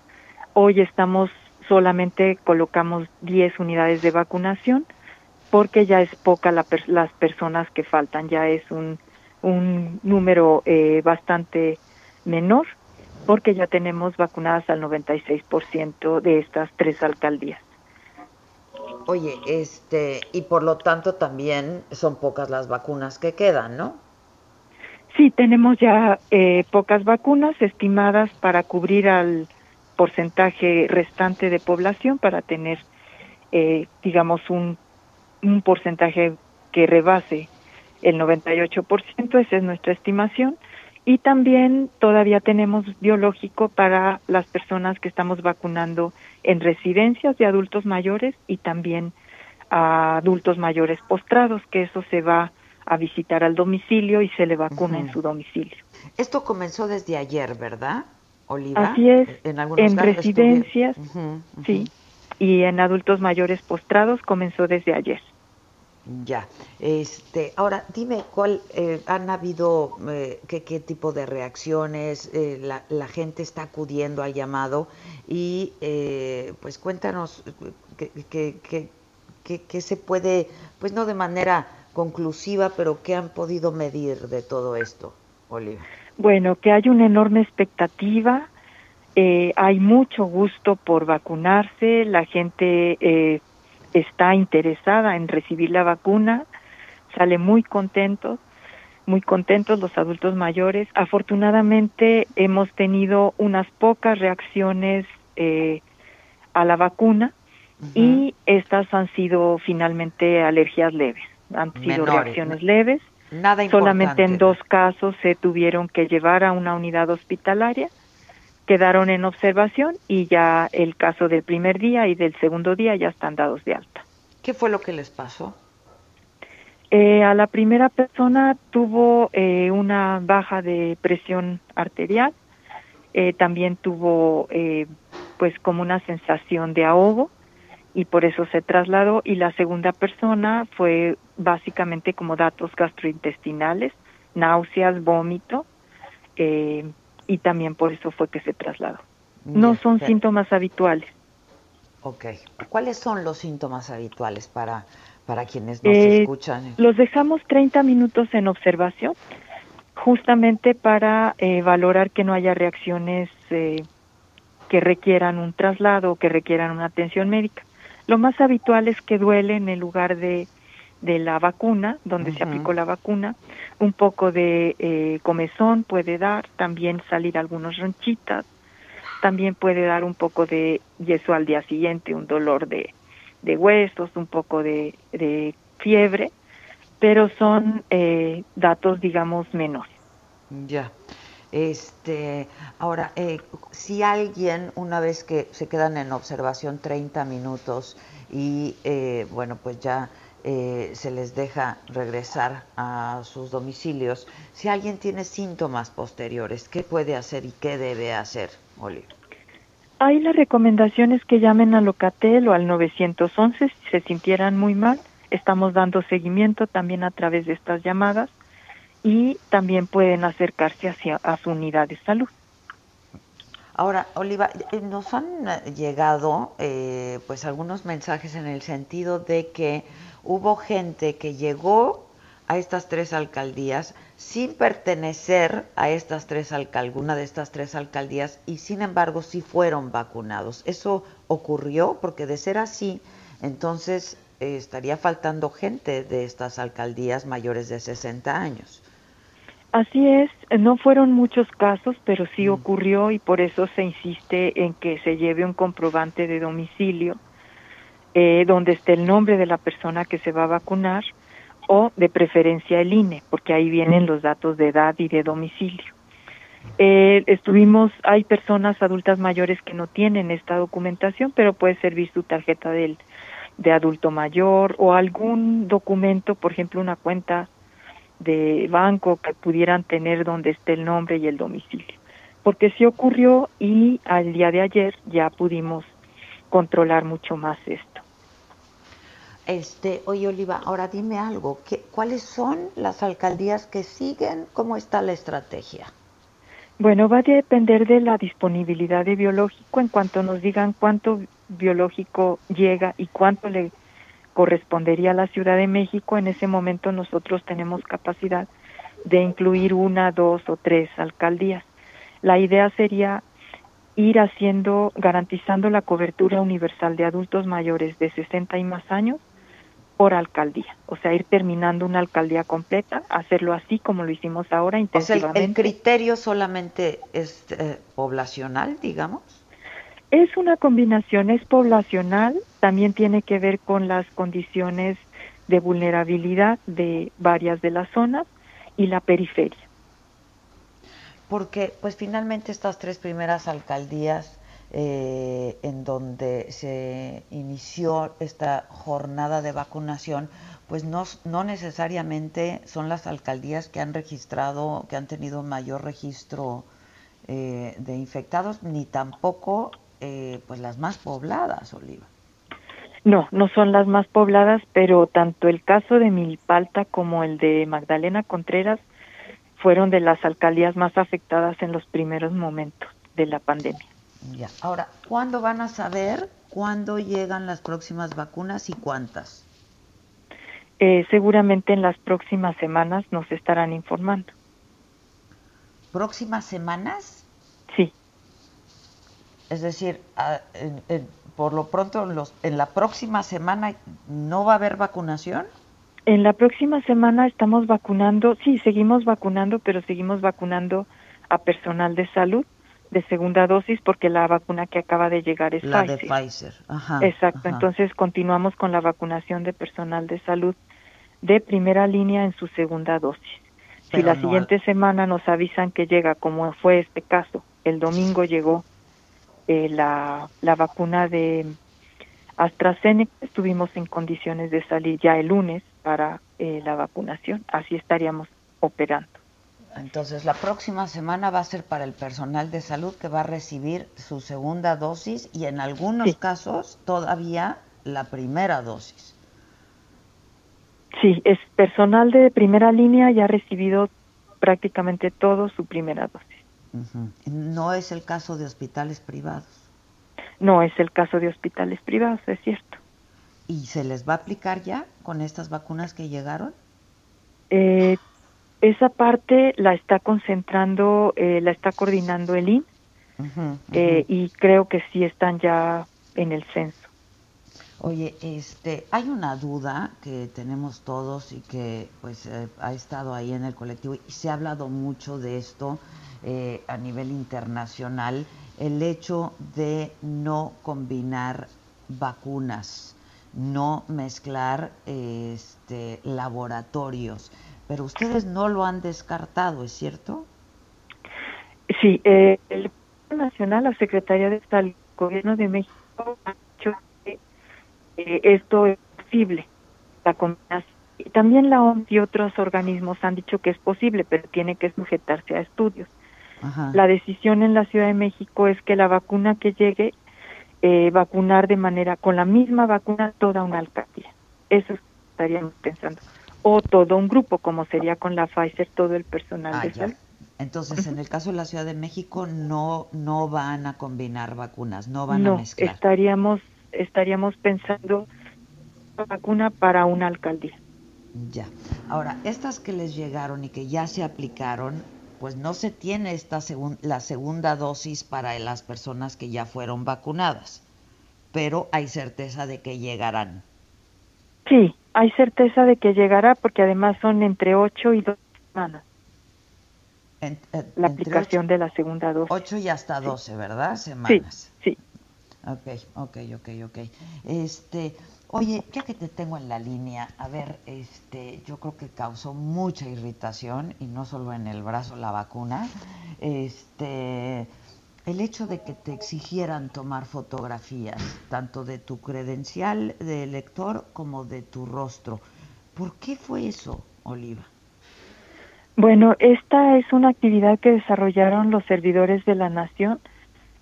Hoy estamos solamente colocamos 10 unidades de vacunación porque ya es poca la per- las personas que faltan, ya es un, un número eh, bastante menor porque ya tenemos vacunadas al 96% de estas tres alcaldías. Oye, este, y por lo tanto también son pocas las vacunas que quedan, ¿no? Sí, tenemos ya eh, pocas vacunas estimadas para cubrir al porcentaje restante de población para tener, eh, digamos, un, un porcentaje que rebase el 98%, esa es nuestra estimación. Y también todavía tenemos biológico para las personas que estamos vacunando en residencias de adultos mayores y también a adultos mayores postrados, que eso se va a visitar al domicilio y se le vacuna en su domicilio. Esto comenzó desde ayer, ¿verdad, Oliva? Así es, En algunos en casos residencias, sí, y en adultos mayores postrados comenzó desde ayer. Ya. Este, ahora, dime cuál eh, han habido, eh, qué, qué tipo de reacciones, eh, la, la gente está acudiendo al llamado y eh, pues cuéntanos eh, qué, qué- qué- qué- qué se puede, pues no de manera conclusiva, pero qué han podido medir de todo esto, Oliva. Bueno, que hay una enorme expectativa, eh, hay mucho gusto por vacunarse, la gente eh, está interesada en recibir la vacuna, sale muy contentos, muy contentos los adultos mayores. Afortunadamente hemos tenido unas pocas reacciones eh, a la vacuna y estas han sido finalmente alergias leves, han sido Menores, reacciones ¿no? leves. Nada Solamente en importante, dos casos se tuvieron que llevar a una unidad hospitalaria, quedaron en observación y ya el caso del primer día y del segundo día ya están dados de alta. ¿Qué fue lo que les pasó? Eh, a la primera persona tuvo eh, una baja de presión arterial, eh, también tuvo eh, pues como una sensación de ahogo y por eso se trasladó y la segunda persona fue básicamente como datos gastrointestinales, náuseas, vómito eh, y también por eso fue que se trasladó. No son síntomas habituales. Ok. ¿Cuáles son los síntomas habituales para, para quienes nos Eh, escuchan? Los dejamos 30 minutos en observación, justamente para eh, valorar que no haya reacciones eh, que requieran un traslado o que requieran una atención médica. Lo más habitual es que duele en el lugar de, de la vacuna, donde se aplicó la vacuna, un poco de eh, comezón puede dar, también salir algunos ronchitas, también puede dar un poco de, y eso al día siguiente, un dolor de, de huesos, un poco de, de fiebre pero son eh, datos, digamos, menores. Ya. Este, ahora, eh, si alguien, una vez que se quedan en observación 30 minutos y, eh, bueno, pues ya eh, se les deja regresar a sus domicilios, si alguien tiene síntomas posteriores, ¿qué puede hacer y qué debe hacer, Oliver? Hay la recomendación es que llamen al Locatel o al 911 si se sintieran muy mal. Estamos dando seguimiento también a través de estas llamadas y también pueden acercarse hacia a su unidad de salud. Ahora, Oliva, eh, nos han llegado eh, pues algunos mensajes en el sentido de que hubo gente que llegó a estas tres alcaldías sin pertenecer a estas tres alguna de estas tres alcaldías y sin embargo sí fueron vacunados. Eso ocurrió porque de ser así, entonces estaría faltando gente de estas alcaldías mayores de 60 años. Así es, no fueron muchos casos, pero sí ocurrió y por eso se insiste en que se lleve un comprobante de domicilio eh, donde esté el nombre de la persona que se va a vacunar o de preferencia el INE, porque ahí vienen los datos de edad y de domicilio. Eh, estuvimos, hay personas adultas mayores que no tienen esta documentación, pero puede servir su tarjeta del, de adulto mayor o algún documento, por ejemplo, una cuenta de banco que pudieran tener donde esté el nombre y el domicilio. Porque sí ocurrió y al día de ayer ya pudimos controlar mucho más esto. Este, oye Oliva, ahora dime algo, ¿qué, ¿cuáles son las alcaldías que siguen? ¿Cómo está la estrategia? Bueno, va a depender de la disponibilidad de biológico en cuanto nos digan cuánto biológico llega y cuánto le correspondería a la Ciudad de México, en ese momento nosotros tenemos capacidad de incluir una, dos o tres alcaldías. La idea sería ir haciendo, garantizando la cobertura universal de adultos mayores de 60 y más años por alcaldía, o sea, ir terminando una alcaldía completa, hacerlo así como lo hicimos ahora intensivamente. el, criterio solamente es eh, poblacional, digamos. Es una combinación, es poblacional, también tiene que ver con las condiciones de vulnerabilidad de varias de las zonas y la periferia. Porque pues finalmente estas tres primeras alcaldías eh, en donde se inició esta jornada de vacunación, pues no, no necesariamente son las alcaldías que han registrado, que han tenido mayor registro eh, de infectados, ni tampoco eh, pues las más pobladas, Oliva. No, no son las más pobladas, pero tanto el caso de Milpalta como el de Magdalena Contreras fueron de las alcaldías más afectadas en los primeros momentos de la pandemia. Ya. Ahora, ¿cuándo van a saber cuándo llegan las próximas vacunas y cuántas? Eh, seguramente en las próximas semanas nos estarán informando. ¿Próximas semanas? Sí. Es decir, por lo pronto, los, en la próxima semana no va a haber vacunación. En la próxima semana estamos vacunando, sí, seguimos vacunando, pero seguimos vacunando a personal de salud de segunda dosis porque la vacuna que acaba de llegar es la Pfizer. de Pfizer. Ajá, Exacto, entonces continuamos con la vacunación de personal de salud de primera línea en su segunda dosis. si la siguiente semana nos avisan que llega, como fue este caso, el domingo llegó eh, la, la vacuna de AstraZeneca, estuvimos en condiciones de salir ya el lunes para eh, la vacunación, así estaríamos operando. Entonces, la próxima semana va a ser para el personal de salud que va a recibir su segunda dosis y en algunos casos todavía la primera dosis. Sí, es personal de primera línea ya ha recibido prácticamente todo su primera dosis. No es el caso de hospitales privados. No es el caso de hospitales privados, es cierto. ¿Y se les va a aplicar ya con estas vacunas que llegaron? Eh, esa parte la está concentrando, eh, la está coordinando el IN eh, y creo que sí están ya en el censo. Oye, este, hay una duda que tenemos todos y que pues eh, ha estado ahí en el colectivo y se ha hablado mucho de esto a nivel internacional, el hecho de no combinar vacunas no mezclar este, laboratorios. Pero ustedes no lo han descartado, ¿es cierto? Sí, eh, el Gobierno Nacional, la Secretaría de Salud, el Gobierno de México ha dicho que eh, esto es posible, la combinación. Y también la OMS y otros organismos han dicho que es posible, pero tiene que sujetarse a estudios. Ajá. La decisión en la Ciudad de México es que la vacuna que llegue, eh, vacunar de manera, con la misma vacuna toda una alcaldía. Eso estaríamos pensando. O todo un grupo, como sería con la Pfizer, todo el personal Ah, de ya. salud. Entonces, en el caso de la Ciudad de México, no, no van a combinar vacunas, no van a mezclar. estaríamos, estaríamos pensando una vacuna para una alcaldía. Ya. Ahora, estas que les llegaron y que ya se aplicaron, pues no se tiene esta segun- la segunda dosis para las personas que ya fueron vacunadas, pero hay certeza de que llegarán. Sí, hay certeza de que llegará porque además son entre 8 y 2 semanas En- la aplicación de la segunda dosis. 8 y hasta 12, ¿verdad? Semanas. Sí, sí. Ok, ok, ok, ok. Este, oye, ya que te tengo en la línea, a ver, este, yo creo que causó mucha irritación y no solo en el brazo la vacuna, este, el hecho de que te exigieran tomar fotografías, tanto de tu credencial de elector como de tu rostro. ¿Por qué fue eso, Oliva? Bueno, esta es una actividad que desarrollaron los servidores de la nación,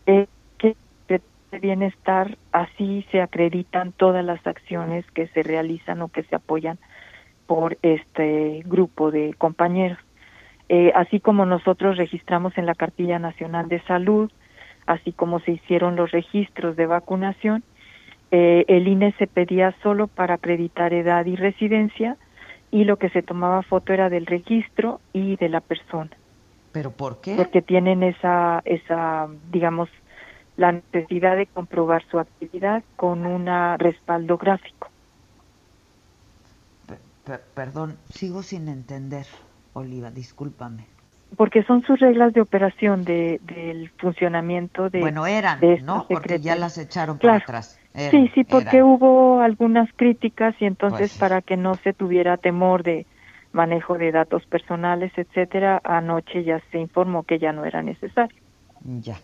eh, que de bienestar, así se acreditan todas las acciones que se realizan o que se apoyan por este grupo de compañeros. Eh, así como nosotros registramos en la Cartilla Nacional de Salud, así como se hicieron los registros de vacunación, eh, el INE se pedía solo para acreditar edad y residencia y lo que se tomaba foto era del registro y de la persona, ¿Pero por qué? porque tienen esa, esa, digamos, la necesidad de comprobar su actividad con un respaldo gráfico. Per- perdón, sigo sin entender, Oliva, discúlpame. Porque son sus reglas de operación de, del funcionamiento de. Bueno, eran, de ¿no? Porque ya las echaron Claro. para atrás. Eran, sí, sí, porque eran. hubo algunas críticas y entonces Pues para que no se tuviera temor de manejo de datos personales, etcétera, anoche ya se informó que ya no era necesario. Ya.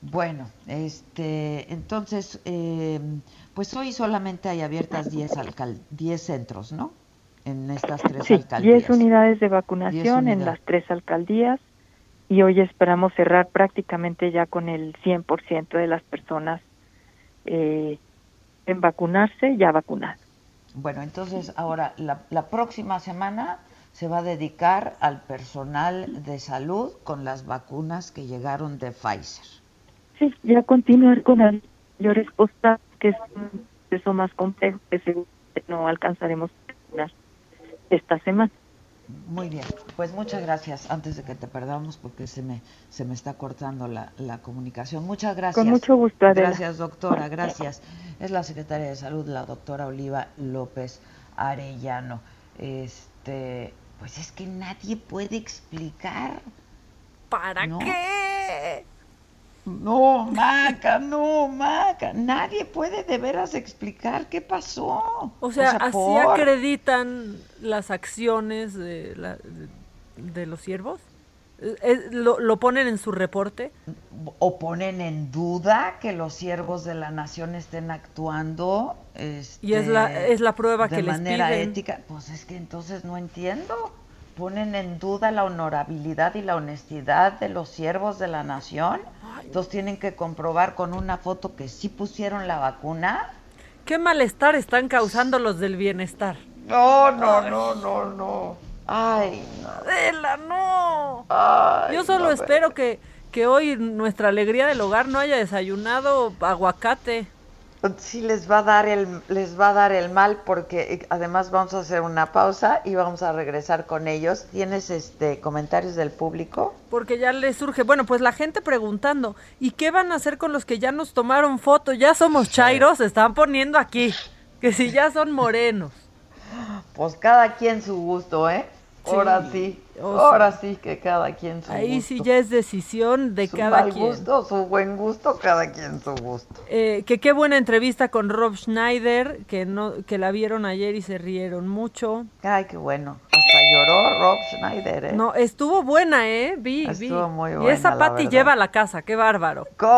Bueno, este, entonces, eh, pues hoy solamente hay abiertas 10 alcal 10 centros, ¿no? En estas tres Sí, alcaldías. 10 unidades de vacunación en las tres alcaldías y hoy esperamos cerrar prácticamente ya con el 100% de las personas eh, en vacunarse ya vacunadas. Bueno, entonces ahora la, la próxima semana se va a dedicar al personal de salud con las vacunas que llegaron de Pfizer. Sí, ya continuar con la mayor respuesta, que es un proceso más complejo que seguramente no alcanzaremos a terminar esta semana. Muy bien, pues muchas gracias. Antes de que te perdamos, porque se me, se me está cortando la, la comunicación. Muchas gracias. Con mucho gusto, Adela. Gracias, doctora, gracias. Es la secretaria de Salud, la doctora Oliva López Arellano. Este, pues es que nadie puede explicar. ¿Para No. qué? No, Maca, no, Maca. Nadie puede de veras explicar qué pasó. O sea, así por- acreditan las acciones de, la- de, de los siervos. Lo, lo ponen en su reporte. o ponen en duda que los siervos de la nación estén actuando Y es la- este, es la prueba de que les manera piden. ética pues es que entonces no entiendo ponen en duda la honorabilidad y la honestidad de los siervos de la nación. Entonces tienen que comprobar con una foto que sí pusieron la vacuna. ¿Qué malestar están causando los del bienestar? no no no no no. Ay no. Adela, no. Ay, Yo solo no, espero que, que hoy nuestra alegría del hogar no haya desayunado aguacate. Sí les va a dar el les va a dar el mal porque eh, además vamos a hacer una pausa y vamos a regresar con ellos. ¿Tienes este comentarios del público? Porque ya les surge, bueno, pues la gente preguntando, ¿y qué van a hacer con los que ya nos tomaron foto? Ya somos chairos, se están poniendo aquí, que si ya son morenos. Pues cada quien su gusto, ¿eh? Ahora sí, o ahora sí que cada quien su Ahí gusto. sí ya es decisión de su cada mal quien. gusto, su buen gusto, cada quien su gusto. Eh, que qué buena entrevista con Rob Schneider, que no, que la vieron ayer y se rieron mucho. Ay, qué bueno. Hasta lloró Rob Schneider, ¿eh? No, estuvo buena, ¿eh? Vi, Estuvo vi. muy y buena, esa la Patti lleva a la casa, qué bárbaro. ¿Cómo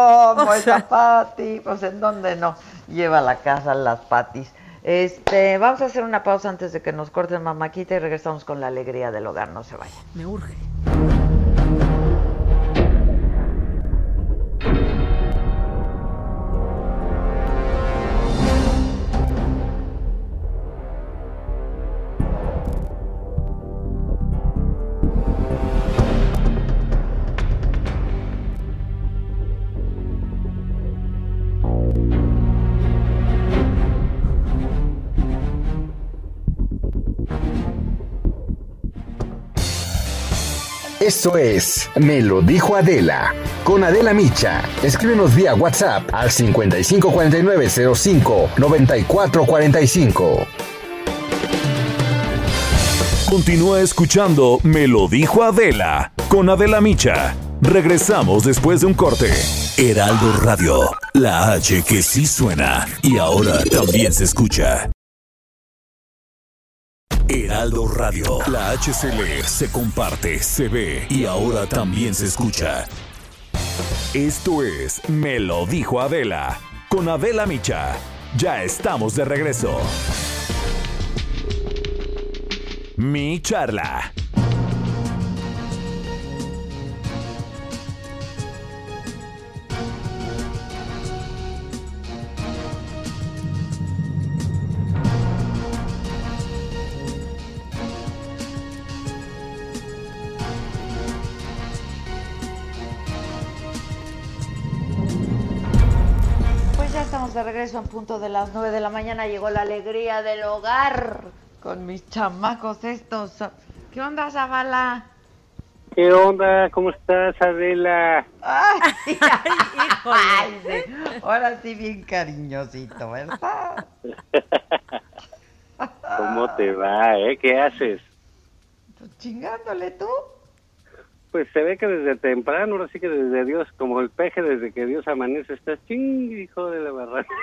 O esa sea- Pati? Pues en dónde no. Lleva a la casa las patis. Este, vamos a hacer una pausa antes de que nos corten mamáquita y regresamos con la alegría del hogar. No se vayan. Me urge. Esto es Me lo dijo Adela. Con Adela Micha. Escríbenos vía WhatsApp al 554905 9445. Continúa escuchando Me lo dijo Adela con Adela Micha. Regresamos después de un corte. Heraldo Radio, la H que sí suena y ahora también se escucha. Heraldo Radio, la H se lee, se comparte, se ve y ahora también se escucha. Esto es Me lo dijo Adela con Adela Micha. Ya estamos de regreso. Mi charla. De regreso en punto de las 9 de la mañana. Llegó la alegría del hogar con mis chamacos estos. ¿Qué onda, Zavala? ¿Qué onda? ¿Cómo estás, Adela? Ay, ay, sí. Ahora sí bien cariñosito, ¿verdad? ¿Cómo te va, eh? ¿Qué haces? Pues chingándole tú. Pues se ve que desde temprano, ahora sí que desde Dios, como el peje desde que Dios amanece, estás ching, hijo de la barra.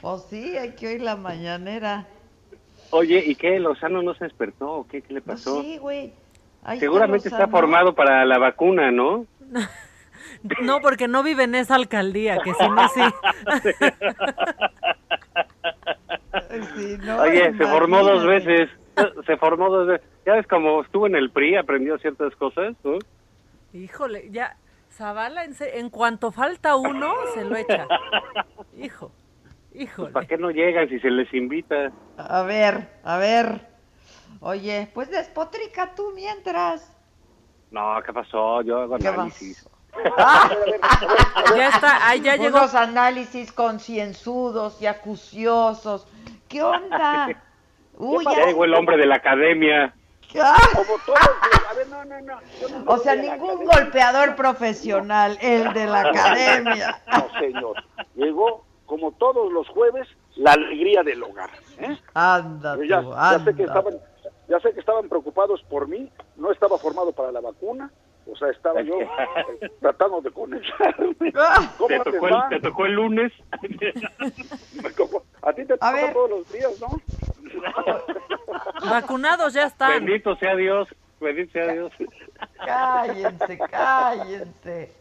Pues sí, hay que oír la mañanera. Oye, ¿y qué? ¿Lozano no se despertó o qué? ¿Qué le pasó? Sí, güey. Seguramente está formado para la vacuna, ¿no? No, porque no vive en esa alcaldía, que si no, sí. Sí, no, Oye, se formó dos veces. Se formó veces. Ya ves, como estuvo en el PRI, aprendió ciertas cosas, ¿no? Híjole, ya, Zavala, en, se- en cuanto falta uno, se lo echa. Hijo, híjole. ¿Para qué no llegan si se les invita? A ver, a ver. Oye, pues despotrica tú mientras. No, ¿qué pasó? Yo hago ¿Qué análisis. Ya está, ahí ya llegó. Unos análisis concienzudos y acuciosos. ¿Qué onda? Uy, Ya llegó el hombre de la academia. Ah. Como todos, a ver, no, no, no. O sea, ningún academia. golpeador profesional, el de la academia. No, señor. Llegó, como todos los jueves, la alegría del hogar. ¿eh? Anda ya, tú, ya sé que anda. estaban, ya sé que estaban preocupados por mí. No estaba formado para la vacuna. O sea, estaba yo tratando de conectarme. ¿Cómo ¿Te te tocó, el, ¿Te tocó el lunes? A ti te toca todos los días, ¿no? Vacunados ya están. Bendito sea Dios, bendito sea Dios. Cállense, cállense.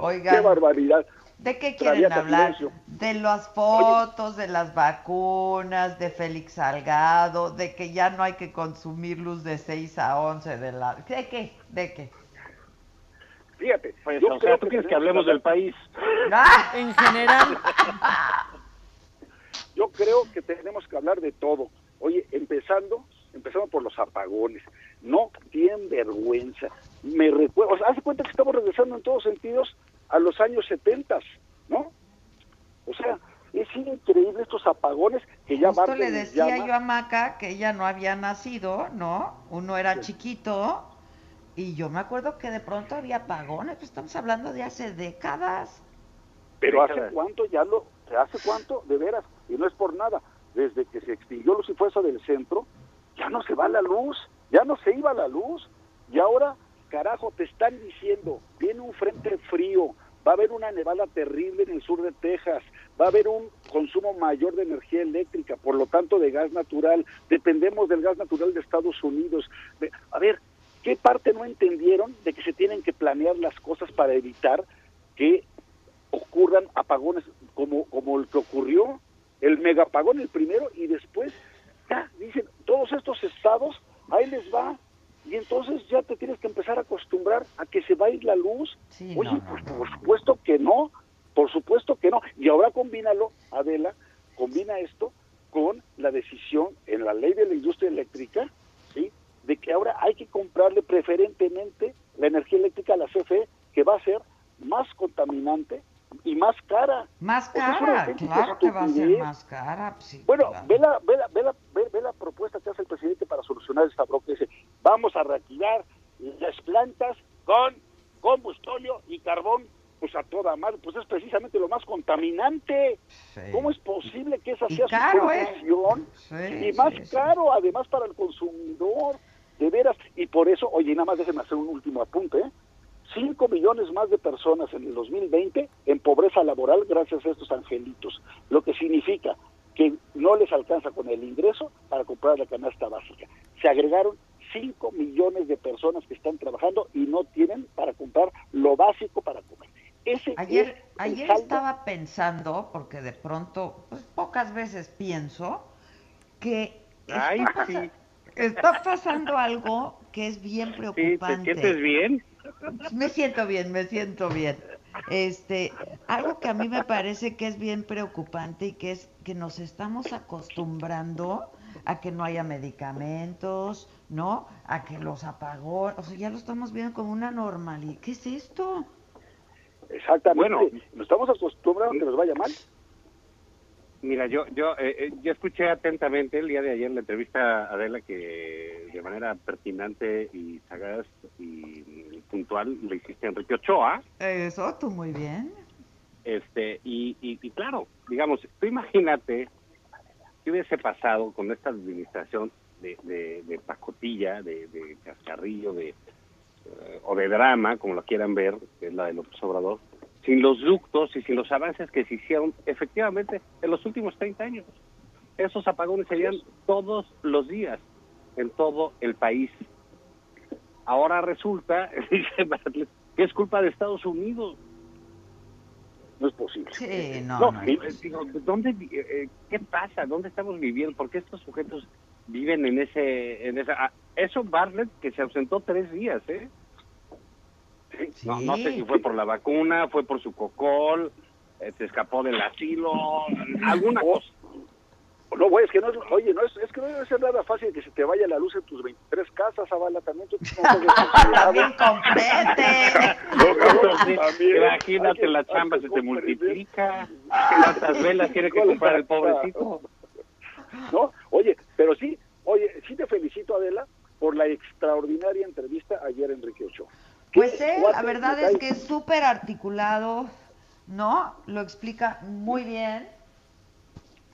Oigan. Qué barbaridad. ¿De qué quieren hablar? silencio. De las fotos, de las vacunas, de Félix Salgado, de que ya no hay que consumir luz de 6 a 11 de la... ¿De qué? ¿De qué? Fíjate. Pues, yo o sea, creo tú quieres que tenemos hablemos del país. ¡Ah! En general, Yo creo que tenemos que hablar de todo. Oye, empezando, empezando por los apagones. No tienen vergüenza. Me recuerdo, o sea, hace cuenta que estamos regresando en todos sentidos a los años 70, ¿no? O sea, es increíble estos apagones que ya Justo le decía llama. yo a Maca que ella no había nacido, ¿no? Uno era chiquito y yo me acuerdo que de pronto había apagones, pues estamos hablando de hace décadas. Pero hace décadas. cuánto ya lo, hace cuánto, de veras, y no es por nada. desde que se extinguió Luz y Fuerza del centro, ya no se va la luz, ya no se iba la luz. Y ahora, carajo, te están diciendo, viene un frente frío, va a haber una nevada terrible en el sur de Texas, va a haber un consumo mayor de energía eléctrica, por lo tanto de gas natural, dependemos del gas natural de Estados Unidos. A ver, ¿qué parte no entendieron de que se tienen que planear las cosas para evitar que ocurran apagones como, como el que ocurrió, el megapagón el primero y después, ya, dicen, todos estos estados, ahí les va, y entonces ya te tienes que empezar a acostumbrar a que se va a ir la luz. Oye, pues por supuesto que no, por supuesto que no. Y ahora combínalo, Adela, combina esto con la decisión en la ley de la industria eléctrica. De que ahora hay que comprarle preferentemente la energía eléctrica a la CFE, que va a ser más contaminante y más cara. Más cara, claro que va a ser más cara. bueno, ve, la, ve, la, ve, la, ve, la propuesta que hace el presidente para solucionar esta bronca. Dice, vamos a reactivar las plantas con combustóleo y carbón pues a toda madre, pues es precisamente lo más contaminante. ¿Cómo es posible que esa sea su solución? y más caro además para el consumidor, de veras. Y por eso, oye, nada más déjenme hacer un último apunte, ¿eh? 5 millones más de personas en el 2020 en pobreza laboral gracias a estos angelitos, lo que significa que no les alcanza con el ingreso para comprar la canasta básica. Se agregaron 5 millones de personas que están trabajando y no tienen para comprar lo básico para comer. Ese ayer ayer estaba pensando, porque de pronto, pues pocas veces pienso, que está, pasando algo que es bien preocupante. ¿Te sientes bien? Me siento bien, me siento bien. Este, algo que a mí me parece que es bien preocupante y que es que nos estamos acostumbrando a que no haya medicamentos, ¿no? A que los apagones, o sea, ya lo estamos viendo como una normalidad. ¿Qué es esto? Exactamente. Bueno, nos estamos acostumbrando a que nos vaya mal. Mira, yo yo eh, eh, yo escuché atentamente el día de ayer la entrevista a Adela que de manera pertinente y sagaz y puntual le hiciste a Enrique Ochoa. Eso, tú muy bien. Este y, y, claro, digamos, tú imagínate qué hubiese pasado con esta administración de, de, pacotilla, de, de cascarrillo, de eh, o de drama, como lo quieran ver, que es la de López Obrador, sin los ductos y sin los avances que se hicieron efectivamente en los últimos 30 años. Esos apagones serían todos los días en todo el país. Ahora resulta que es culpa de Estados Unidos. No es posible. Sí, no, no, ¿dónde, eh, ¿Qué pasa? ¿Dónde estamos viviendo? ¿Por qué estos sujetos viven en ese... En esa, ah, eso Bartlett que se ausentó tres días, ¿eh? No, no sé si fue por la vacuna, fue por su cocol, eh, se escapó del asilo, alguna oh. cosa. No, güey, es que no es, oye, no es, es que no debe ser nada fácil que se te vaya la luz en tus 23 casas, Zavala, también tú También comprete. Imagínate, la chamba se te multiplica, cuántas velas tiene que comprar el pobrecito. No, oye, pero sí, oye, sí te felicito, Adela, por la extraordinaria entrevista ayer Enrique Ochoa. Pues sí, la verdad es que es súper articulado, ¿no? Lo explica muy bien,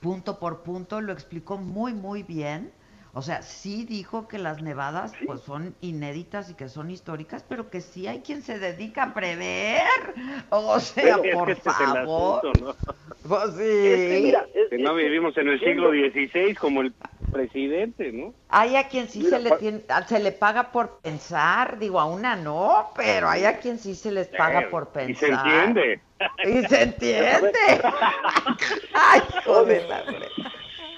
punto por punto, lo explicó muy, muy bien. O sea, sí dijo que las nevadas pues son inéditas y que son históricas, pero que sí hay quien se dedica a prever. O sea, por favor. ¿no? Pues sí. que no vivimos en el siglo XVI como el presidente, ¿no? Hay a quien sí se le tiene, se le paga por pensar, digo, a una no, pero hay a quien sí se les paga por pensar. Y se entiende. Y se entiende. Ay, joder,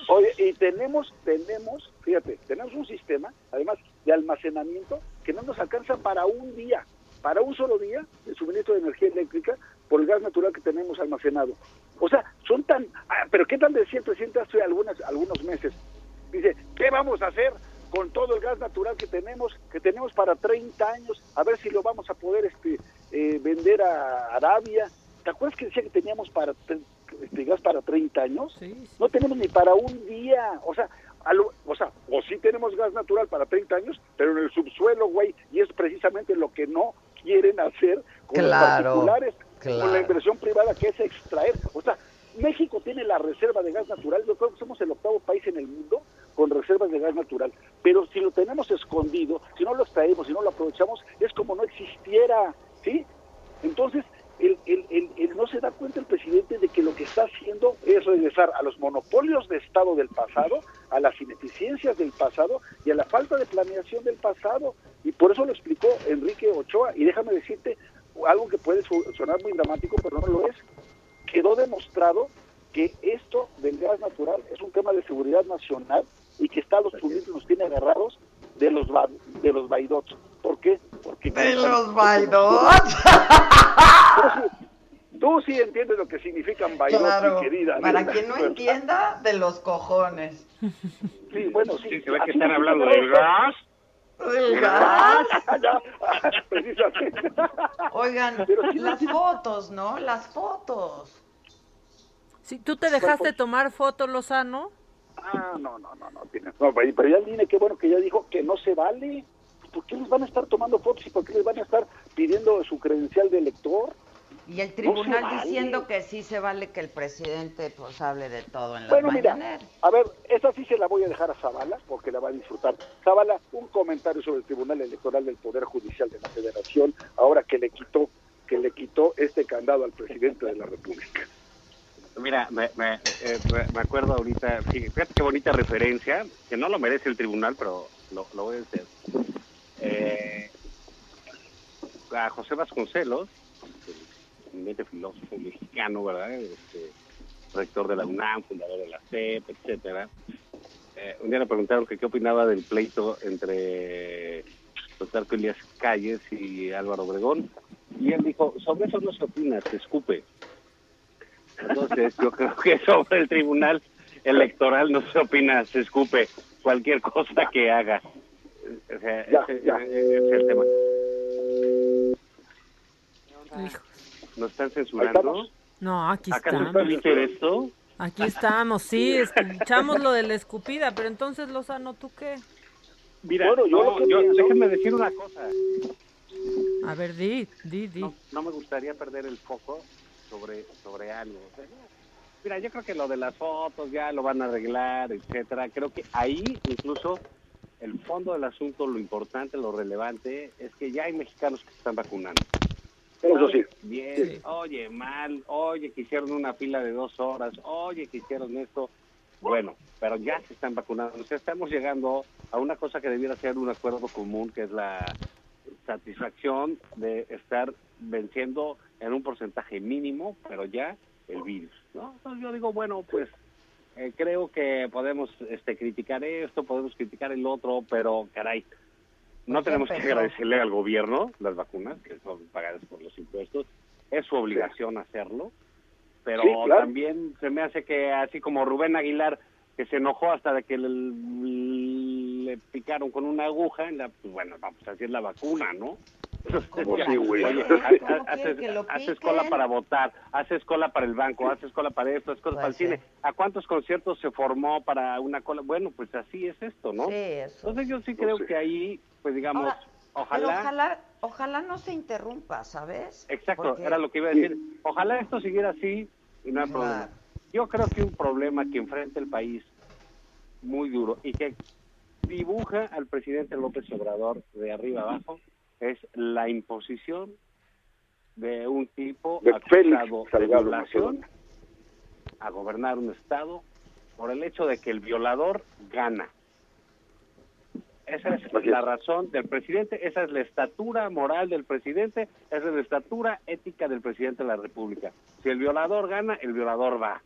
Oye, y tenemos, tenemos, fíjate, tenemos un sistema, además, de almacenamiento que no nos alcanza para un día, para un solo día, el suministro de energía eléctrica por el gas natural que tenemos almacenado. O sea, son tan... Ah, pero ¿qué tal decía el presidente hace algunas, algunos meses? Dice, ¿qué vamos a hacer con todo el gas natural que tenemos, que tenemos para 30 años? A ver si lo vamos a poder este, eh, vender a Arabia. ¿Te acuerdas que decía que teníamos para este, gas para 30 años? No tenemos ni para un día. O sea, o sea, o sí tenemos gas natural para 30 años, pero en el subsuelo, güey, y es precisamente lo que no quieren hacer con los particulares, con la inversión privada que es extraer. O sea, México tiene la reserva de gas natural, yo creo que somos el octavo país en el mundo con reservas de gas natural, pero si lo tenemos escondido, si no lo extraemos, si no lo aprovechamos, es como no existiera, ¿sí? Entonces, el, el, el, el no se da cuenta el presidente de que lo que está haciendo es regresar a los monopolios de Estado del pasado, a las ineficiencias del pasado y a la falta de planeación del pasado. Y por eso lo explicó Enrique Ochoa. Y déjame decirte algo que puede su- sonar muy dramático, pero no lo es. Quedó demostrado que esto del gas natural es un tema de seguridad nacional y que Estados Unidos nos tiene agarrados de los ba- de los Baidots. ¿Por qué? Porque De los Baidots. Tú sí, tú sí entiendes lo que significan Baidots, Claro, mi querida. para quien no entienda, de los cojones. Sí, bueno, sí. Sí, se ve que están hablando del gas. El gas. Ya, precisamente. Oigan, las fotos, ¿no? Las fotos. Si tú te dejaste tomar fotos, Lozano. Ah, no, no, no, no tiene. No, pero pero ya el INE, qué bueno que ya dijo que no se vale. ¿Por qué les van a estar tomando fotos y por qué les van a estar pidiendo su credencial de elector? Y el No tribunal vale. diciendo que sí se vale que el presidente pues hable de todo en las Bueno, mira, a ver, esa sí se la voy a dejar a Zavala porque la va a disfrutar. Zavala, un comentario sobre el Tribunal Electoral del Poder Judicial de la Federación, ahora que le quitó que le quitó este candado al presidente de la República. Mira, me, me, eh, me- acuerdo ahorita, fíjate qué bonita referencia, que no lo merece el tribunal, pero lo, lo voy a hacer. Eh, a José Vasconcelos, el eminente filósofo mexicano, ¿verdad? Este, rector de la UNAM, fundador de la CEP, etcétera. Eh, un día le preguntaron que qué opinaba del pleito entre Plutarco Elías Calles y Álvaro Obregón, y él dijo, sobre eso no se opina, se escupe. Entonces, yo creo que sobre el tribunal electoral no se opina, se escupe cualquier cosa que haga. O sea, Ya, ese, ya. ese es el tema. ¿Nos están censurando? No, aquí ¿Acaso estamos. esto? Aquí estamos, sí, escuchamos lo de la escupida, pero entonces, Lozano, ¿tú qué? Mira, Bueno, yo no, lo que yo- pienso- déjenme decir una cosa. A ver, di, di, di. No, no me gustaría perder el foco sobre, sobre algo. Mira, yo creo que lo de las fotos ya lo van a arreglar, etcétera. Creo que ahí incluso el fondo del asunto, lo importante, lo relevante, es que ya hay mexicanos que se están vacunando. Eso sí. Bien, oye, mal, oye, que hicieron una fila de dos horas, oye, que hicieron esto. Bueno, pero ya se están vacunando. O sea, estamos llegando a una cosa que debiera ser un acuerdo común, que es la satisfacción de estar venciendo en un porcentaje mínimo, pero ya el virus, ¿no? Entonces yo digo, bueno, pues eh, creo que podemos este, criticar esto, podemos criticar el otro, pero caray, no Pues tenemos que agradecerle al gobierno las vacunas, que son pagadas por los impuestos, es su obligación hacerlo, pero Sí, claro. también se me hace que así como Rubén Aguilar, que se enojó hasta de que le, le picaron con una aguja, en la, pues bueno, vamos a decir la vacuna, ¿no? Como sí, güey. Oye, ¿Cómo ha- haces, cola para votar, haces cola para el banco, haces cola para esto, haces cola Pues para el sí. cine. ¿A cuántos conciertos se formó para una cola? Bueno, pues así es esto, ¿no? Sí, eso. Entonces yo sí creo sé. que ahí, pues digamos, Ahora, Pero ojalá, ojalá, ojalá no se interrumpa, ¿sabes? exacto, Porque- era lo que iba a decir, ojalá esto siguiera así y no hay Claro. problema. Yo creo que un problema que enfrenta el país muy duro y que dibuja al presidente López Obrador de arriba abajo es la imposición de un tipo De Félix acusado de violación a gobernar un estado por el hecho de que el violador gana. Esa es Así la es. razón del presidente, esa es la estatura moral del presidente, esa es la estatura ética del presidente de la República. Si el violador gana, el violador va.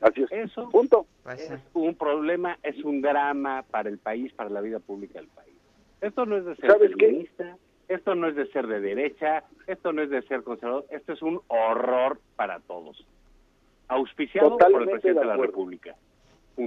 Así es. Eso Punto. Pues es un problema, es un drama para el país, para la vida pública del país. Esto no es de ser feminista, esto no es de ser de derecha, esto no es de ser conservador, esto es un horror para todos. Auspiciado por el presidente de de la. República.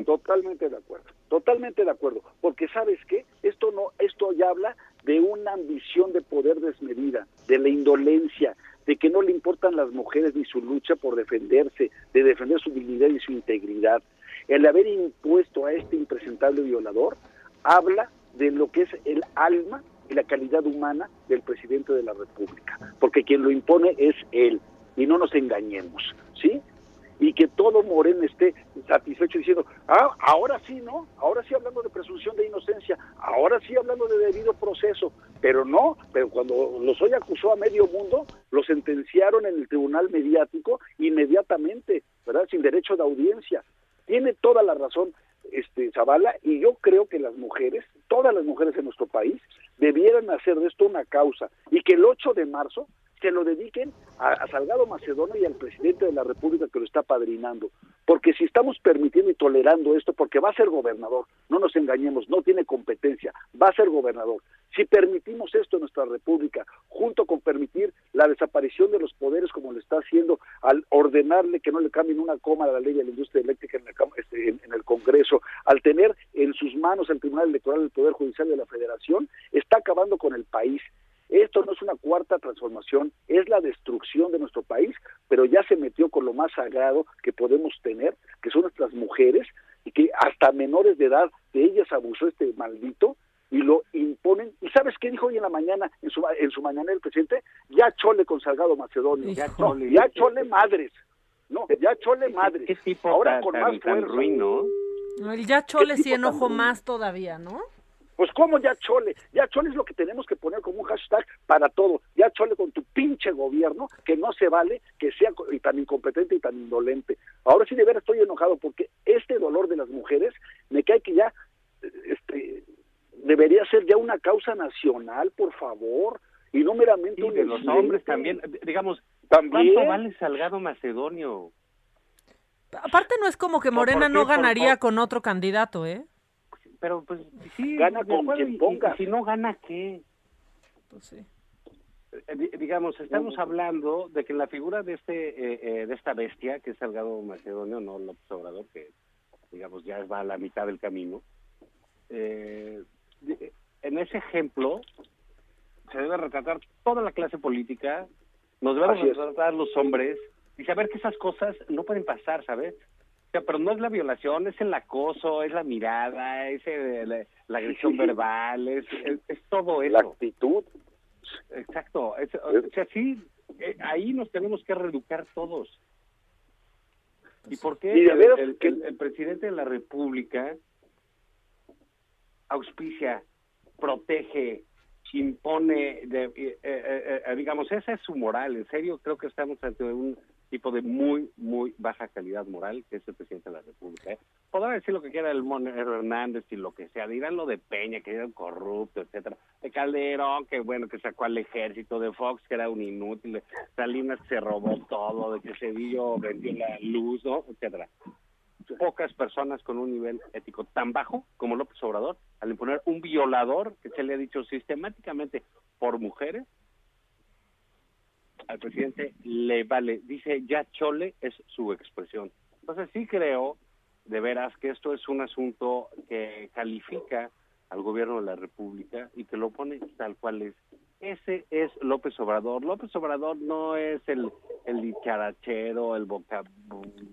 Totalmente de acuerdo, totalmente de acuerdo, porque sabes qué, esto no, esto ya habla de una ambición de poder desmedida, de la indolencia, de que no le importan las mujeres ni su lucha por defenderse, de defender su dignidad y su integridad. El haber impuesto a este impresentable violador habla de lo que es el alma y la calidad humana del presidente de la República, porque quien lo impone es él, y no nos engañemos, ¿sí? y que todo Morena esté satisfecho diciendo, ah, ahora sí, ¿no? Ahora sí hablando de presunción de inocencia, ahora sí hablando de debido proceso, pero no, pero cuando Lozoya acusó a medio mundo, lo sentenciaron en el tribunal mediático inmediatamente, ¿verdad? Sin derecho de audiencia. Tiene toda la razón este Zavala y yo creo que las mujeres, todas las mujeres en nuestro país, debieran hacer de esto una causa y que el 8 de marzo se lo dediquen a, Salgado Macedonio y al presidente de la República que lo está padrinando. Porque si estamos permitiendo y tolerando esto, porque va a ser gobernador, no nos engañemos, no tiene competencia, va a ser gobernador. Si permitimos esto en nuestra República, junto con permitir la desaparición de los poderes como lo está haciendo al ordenarle que no le cambien una coma a la ley de la industria eléctrica en el, este, en el Congreso, al tener en sus manos el Tribunal Electoral del Poder Judicial de la Federación, está acabando con el país. Esto no es una cuarta transformación, es la destrucción de nuestro país, pero ya se metió con lo más sagrado que podemos tener, que son nuestras mujeres, y que hasta menores de edad de ellas abusó este maldito, y lo imponen. ¿Y sabes qué dijo hoy en la mañana, en su, en su mañana el presidente? Ya chole con Salgado Macedonio, ya chole, ya chole madres. No, ya chole madres. Ahora con más fuerza. El ya chole sí enojo más todavía, ¿no? Pues como ya chole, ya chole es lo que tenemos que poner como un hashtag para todo. Ya chole con tu pinche gobierno, que no se vale que sea tan incompetente y tan indolente. Ahora sí de ver estoy enojado porque este dolor de las mujeres me cae que ya este debería ser ya una causa nacional, por favor, y no meramente de los hombres también, digamos, ¿También? ¿cuánto vale Salgado Macedonio? Aparte no es como que Morena no, ganaría con otro candidato, ¿eh? Pero pues sí, gana con quien ponga. si no gana, ¿qué? Pues sí. Eh, digamos, estamos hablando de que la figura de este eh, eh, de esta bestia, que es Salgado Macedonio, no López Obrador, que digamos ya va a la mitad del camino, en ese ejemplo se debe retratar toda la clase política, nos debemos retratar los hombres y saber que esas cosas no pueden pasar, ¿sabes? Pero no es la violación, es el acoso, es la mirada, es la, agresión verbal, es, es, todo eso. La actitud. Exacto. o sea, sí, eh, ahí nos tenemos que reeducar todos. ¿Y por qué el, el, presidente de la República auspicia, protege, impone, de, eh, eh, digamos, esa es su moral. En serio, creo que estamos ante un tipo de muy, muy baja calidad moral, que es el presidente de la República. ¿eh? Podrá decir lo que quiera el Monero Hernández y lo que sea, dirán lo de Peña, que era un corrupto, etcétera. De Calderón, que bueno, que sacó al ejército, de Fox, que era un inútil, Salinas se robó todo, de que Cedillo vendió la luz, ¿no? etcétera. Pocas personas con un nivel ético tan bajo como López Obrador, al imponer un violador que se le ha dicho sistemáticamente por mujeres, al presidente le vale. Dice, ya chole es su expresión. Entonces sí creo, de veras, que esto es un asunto que califica al gobierno de la República y que lo pone tal cual es. Ese es López Obrador. López Obrador no es el, el dicharachero, el boca,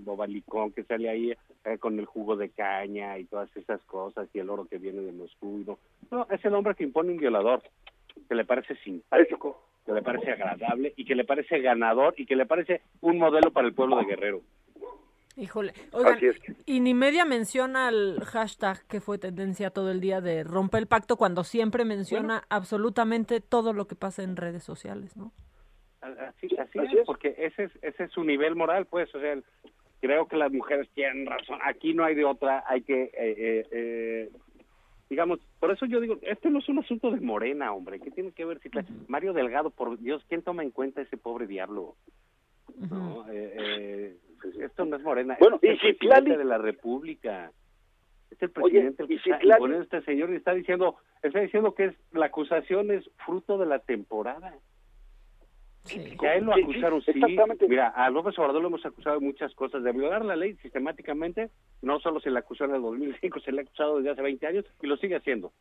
bobalicón que sale ahí eh, con el jugo de caña y todas esas cosas y el oro que viene de Moscú. No, no es el hombre que impone un violador, que le parece simpático que le parece agradable y que le parece ganador y que le parece un modelo para el pueblo de Guerrero. Híjole, oigan, y ni media menciona el hashtag que fue tendencia todo el día de romper el pacto cuando siempre menciona absolutamente todo lo que pasa en redes sociales, ¿no? Así, así, es, porque ese es, ese es su nivel moral, pues, o sea, creo que las mujeres tienen razón, aquí no hay de otra, hay que eh, eh, eh digamos, por eso yo digo, este no es un asunto de Morena, hombre, ¿qué tiene que ver si Mario Delgado, por Dios, ¿quién toma en cuenta ese pobre diablo? No, eh, eh, pues esto no es Morena, bueno, es el presidente de la República. Es el presidente el que está este señor y está diciendo, está diciendo que es la acusación es fruto de la temporada. Que a él lo acusaron, sí. Mira, a López Obrador lo hemos acusado de muchas cosas, de violar la ley sistemáticamente. No solo se le acusó en el 2005, se le ha acusado desde hace 20 años y lo sigue haciendo.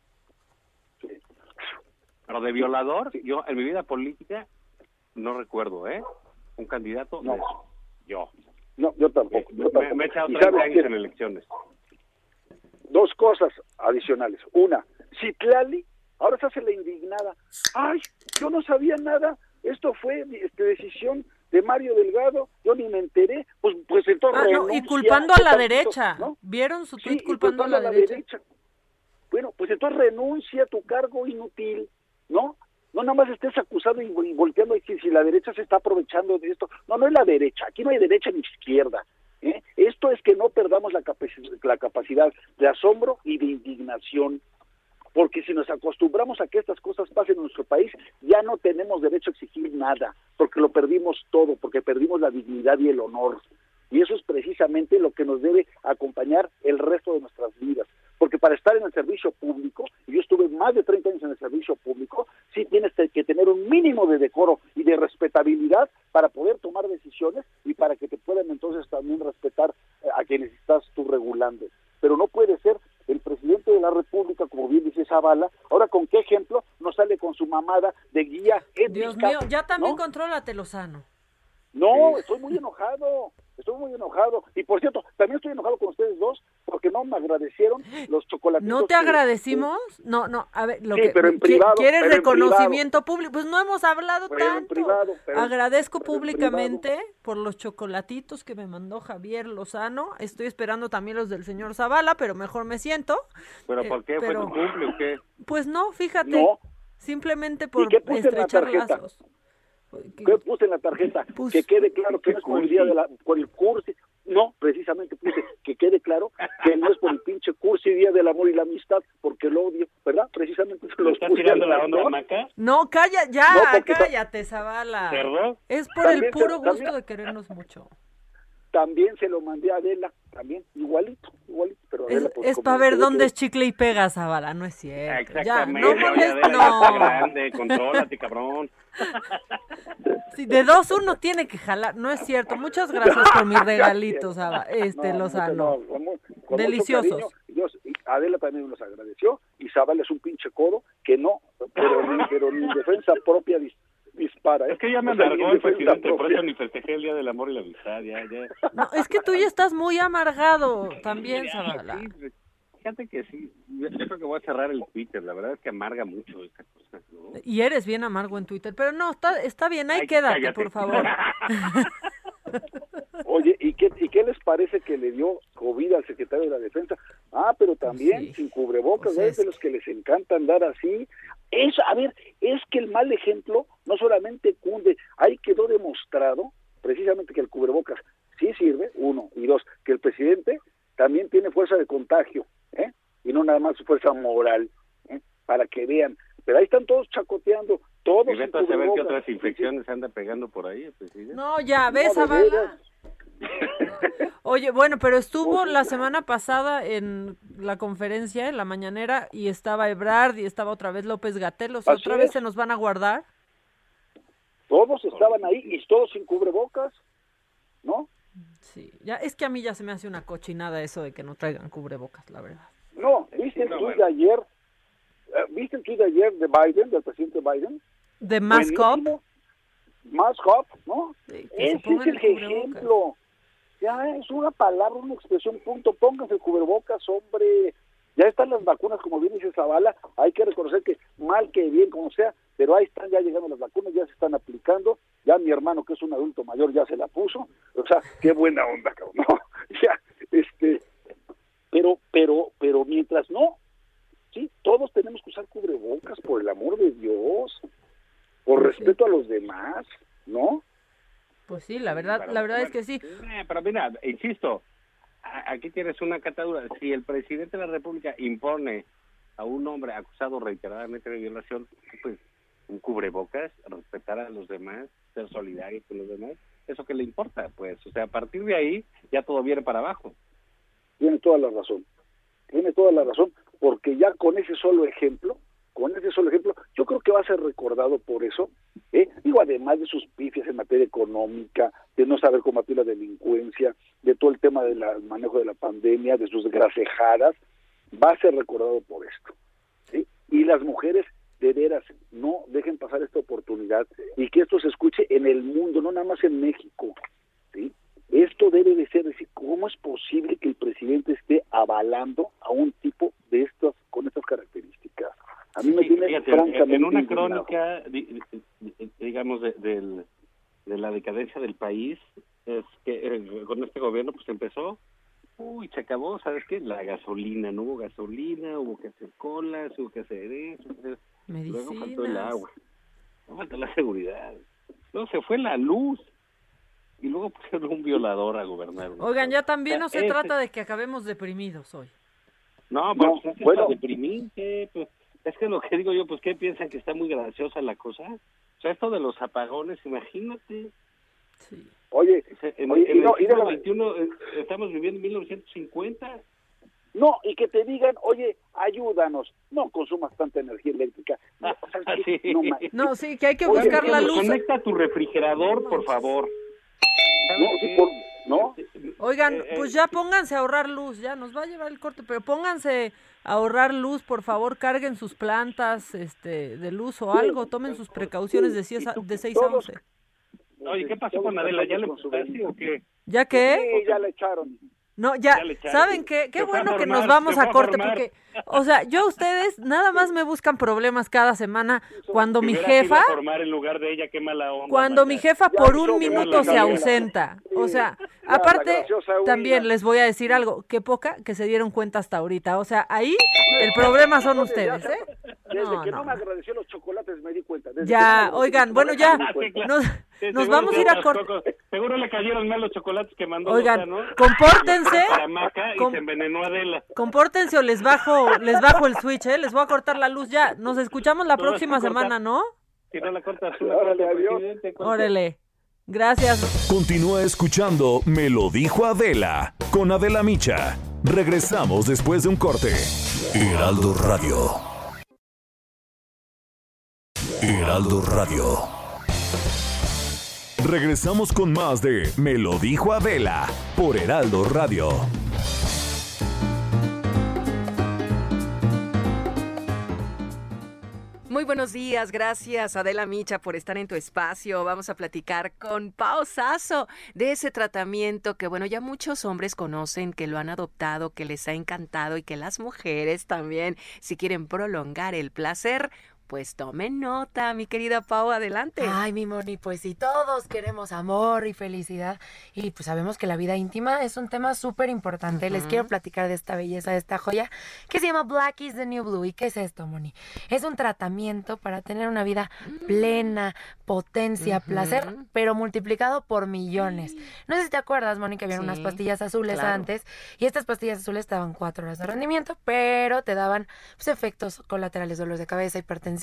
Pero de violador, yo en mi vida política no recuerdo, ¿eh? Un candidato no. Yo. No, yo tampoco. Me, he echado 30 años en elecciones. Dos cosas adicionales. Una, Citlali ahora se hace la indignada. Ay, yo no sabía nada esto fue este, decisión de Mario Delgado, yo ni me enteré, pues, pues entonces Ah, no, y culpando a la derecha. ¿no? ¿Vieron su tweet culpando a la, derecha? Bueno, pues entonces renuncia a tu cargo inútil, ¿no? No nada más estés acusado y, y volteando que si la derecha se está aprovechando de esto. No, no es la derecha, aquí no hay derecha ni izquierda. ¿eh? Esto es que no perdamos la, la capacidad de asombro y de indignación, porque si nos acostumbramos a que estas cosas pasen en nuestro país, ya no tenemos derecho a exigir nada, porque lo perdimos todo, porque perdimos la dignidad y el honor. Y eso es precisamente lo que nos debe acompañar el resto de nuestras vidas. Porque para estar en el servicio público, y yo estuve más de 30 años en el servicio público, sí tienes que tener un mínimo de decoro y de respetabilidad para poder tomar decisiones y para que te puedan entonces también respetar eh, a quienes estás tú regulando. Pero no puede ser el presidente de la República, como bien dice Zavala, ahora con qué ejemplo sale con su mamada de guía étnica. Dios mío, ya también ¿no? contrólate, Lozano. No, estoy muy enojado, estoy muy enojado. Y por cierto, también estoy enojado con ustedes dos porque no me agradecieron los chocolates. ¿No te agradecimos? No, no, a ver, lo Sí, que pero en privado, ¿Quieres pero en reconocimiento público? Pues no hemos hablado Pero en tanto. privado, pero- Agradezco públicamente por los chocolatitos que me mandó Javier Lozano. Estoy esperando también los del señor Zavala, pero mejor me siento. ¿Pero Eh, por qué? ¿Fue pero- tu cumple o qué? Pues no, fíjate. No. Simplemente por qué puse en la estrechar tarjeta? lazos. ¿Qué puse en la tarjeta? que quede claro que no es por el día de la, por el curso. No, precisamente puse que quede claro que no es por el pinche curso y día del amor y la amistad, porque lo odio, ¿verdad? Precisamente se los ¿Estás puse tirando la onda. Maca? No, calla, ya, No, cállate, Zavala. ¿Cerdo? Es por el se- puro gusto también- de querernos mucho. También se lo mandé a Adela, también, igualito, igualito, Adela, pues, como para ver dónde es chicle y pega, Zavala, no es cierto. Ya, Exactamente. no oye, molestes, ya no. grande, contrólate, cabrón. Sí, de dos uno tiene que jalar, no es cierto. Muchas gracias por mis regalitos, Zaba- este No, Lozano. no, Deliciosos. cariño. Yo- Adela también nos agradeció y Zabal es un pinche codo que no, pero ni, pero ni en defensa propia dispara. ¿eh? Es que ya me O amargó el presidente, por eso ni festejé el Día del Amor y la Amistad, ya, ya. No, es que tú ya estás muy amargado también, Zavala. Sí, fíjate que sí, yo yo creo que voy a cerrar el Twitter, la verdad es que amarga mucho esta cosa, ¿no? Y eres bien amargo en Twitter, pero no, está, está bien, ahí Ay, quédate, cállate. por favor. Oye, ¿y qué, ¿y qué les parece que le dio COVID al secretario de la Defensa? Ah, pero también sin cubrebocas, Pues ¿ves? de los que les encanta andar así. Es, a ver, es que el mal ejemplo no solamente cunde, ahí quedó demostrado precisamente que el cubrebocas sí sirve, uno, y dos, que el presidente también tiene fuerza de contagio, ¿eh? Y no nada más fuerza moral, ¿eh? Para que vean. Pero ahí están todos chacoteando, todos Y vete a saber qué otras infecciones anda pegando por ahí el presidente. No, ya, ¿ves, No, Zavala? Oye, bueno, pero estuvo la semana pasada en la conferencia, en la mañanera, y estaba Ebrard y estaba otra vez López Gatel. O sea, Así ¿Otra vez es. se nos van a guardar? Todos estaban ahí y todos sin cubrebocas, ¿no? Sí, ya, es que a mí ya se me hace una cochinada eso de que no traigan cubrebocas, la verdad. No, ¿viste el bueno. de ayer? Eh, ¿Viste el tuit de ayer de Biden, del presidente Biden? De Mascop. Buenísimo. Mascop, ¿no? Sí, que se Ese es el el cubrebocas. ejemplo. Ya es una palabra, una expresión, punto. Pónganse cubrebocas, hombre. Ya están las vacunas, como bien dice Zavala. Hay que reconocer que mal que bien, como sea, pero ahí están ya llegando las vacunas, ya se están aplicando. Ya mi hermano, que es un adulto mayor, ya se la puso. O sea, qué buena onda, cabrón. ¿no? Ya, este, pero, pero, pero mientras no, sí, todos tenemos que usar cubrebocas, por el amor de Dios, por respeto a los demás, ¿no? Pues sí, la verdad, la verdad es que sí. eh, pero mira, insisto, aquí tienes una catadura. Si el presidente de la República impone a un hombre acusado reiteradamente de violación, pues un cubrebocas, respetar a los demás, ser solidario con los demás, eso que le importa, pues, o sea, a partir de ahí ya todo viene para abajo. Tiene toda la razón. Tiene toda la razón, porque ya con ese solo ejemplo, con ese solo ejemplo, yo creo que va a ser recordado por eso. ¿eh? Digo, además de sus pifias en materia económica, de no saber combatir la delincuencia, de todo el tema del manejo de la pandemia, de sus grasejadas, va a ser recordado por esto. ¿sí? Y las mujeres, de veras, no dejen pasar esta oportunidad y que esto se escuche en el mundo, no nada más en México. ¿sí? Esto debe de ser, decir, ¿cómo es posible que el presidente esté avalando a un tipo de estas, con estas características? A mí me Sí, tiene fíjate, francamente en una indignado. crónica, di- di- digamos, de- del, de la decadencia del país es que eh, con este gobierno pues empezó, uy, se acabó, ¿sabes qué? La gasolina, no hubo gasolina, hubo que hacer colas, hubo que hacer eso, luego faltó el agua, luego faltó la seguridad, luego se fue la luz y luego pusieron un violador a gobernar. Oigan, ya también no se trata de que acabemos deprimidos hoy. No, pues es que está deprimente, pues, es que lo que digo yo, pues, ¿qué piensan que está muy graciosa la cosa? O sea, esto de los apagones, imagínate. Oye, O sea, en, oye, en y no- el y la- XXI eh, estamos viviendo en 1950. No, y que te digan, oye, ayúdanos, no consumas tanta energía eléctrica. No, o sea, que- sí. no No, que hay que Oye, buscar la luz. Conecta tu refrigerador, por favor. No, sí, por- ¿no? Oigan, Eh, eh, pues ya pónganse a ahorrar luz, ya nos va a llevar el corte, pero pónganse a ahorrar luz, por favor, carguen sus plantas este, de luz o algo, tomen sus precauciones de 6 a, de 6 a 11. Oye, ¿qué pasó con Adela? ¿Ya le putaste o qué? ¿Ya qué? Sí, ya le echaron. No, ya. ¿saben qué? Qué bueno que nos vamos a corte formar. porque, o sea, yo ustedes nada más me buscan problemas cada semana cuando mi jefa, en lugar de ella, qué mala onda. cuando mi jefa Ya por un minuto se ausenta. O sea, aparte, también les voy a decir algo, qué poca que se dieron cuenta hasta ahorita. O sea, ahí el problema son ustedes, ¿eh? Desde No, que no. no, me agradeció los chocolates me di cuenta. Desde que no me Ya, oigan, bueno, ya, nos, Sí, nos seguro vamos a ir a corte. Seguro le cayeron mal los chocolates que mandó Oigan, Lozano. compórtense. Para Maca y Com- se envenenó Adela. Compórtense o les bajo, les bajo el switch, ¿eh? Les voy a cortar la luz ya. Nos escuchamos la No, próxima semana, ¿no? Si no la cortas presidente. corta. Órale. Gracias. Continúa escuchando Me lo dijo Adela con Adela Micha. Regresamos después de un corte. Heraldo Radio. Heraldo Radio. Regresamos con más de Me lo dijo Adela por Heraldo Radio. Muy buenos días, gracias Adela Micha por estar en tu espacio. Vamos a platicar con Pao Sasso de ese tratamiento que, bueno, ya muchos hombres conocen, que lo han adoptado, que les ha encantado y que las mujeres también, si quieren prolongar el placer, pues tomen nota, mi querida Pau, adelante. Ay, mi Moni, pues si todos queremos amor y felicidad y pues sabemos que la vida íntima es un tema súper importante. Les Ujú. quiero platicar de esta belleza, de esta joya que se llama Black is the New Blue. ¿Y qué es esto, Moni? Es un tratamiento para tener una vida plena, potencia, Ujú. placer, pero multiplicado por millones. No sé si te acuerdas, Moni, que había unas Sí, pastillas azules claro. antes y estas pastillas azules te daban cuatro horas de rendimiento, pero te daban pues, efectos colaterales, dolores de cabeza, hipertensión,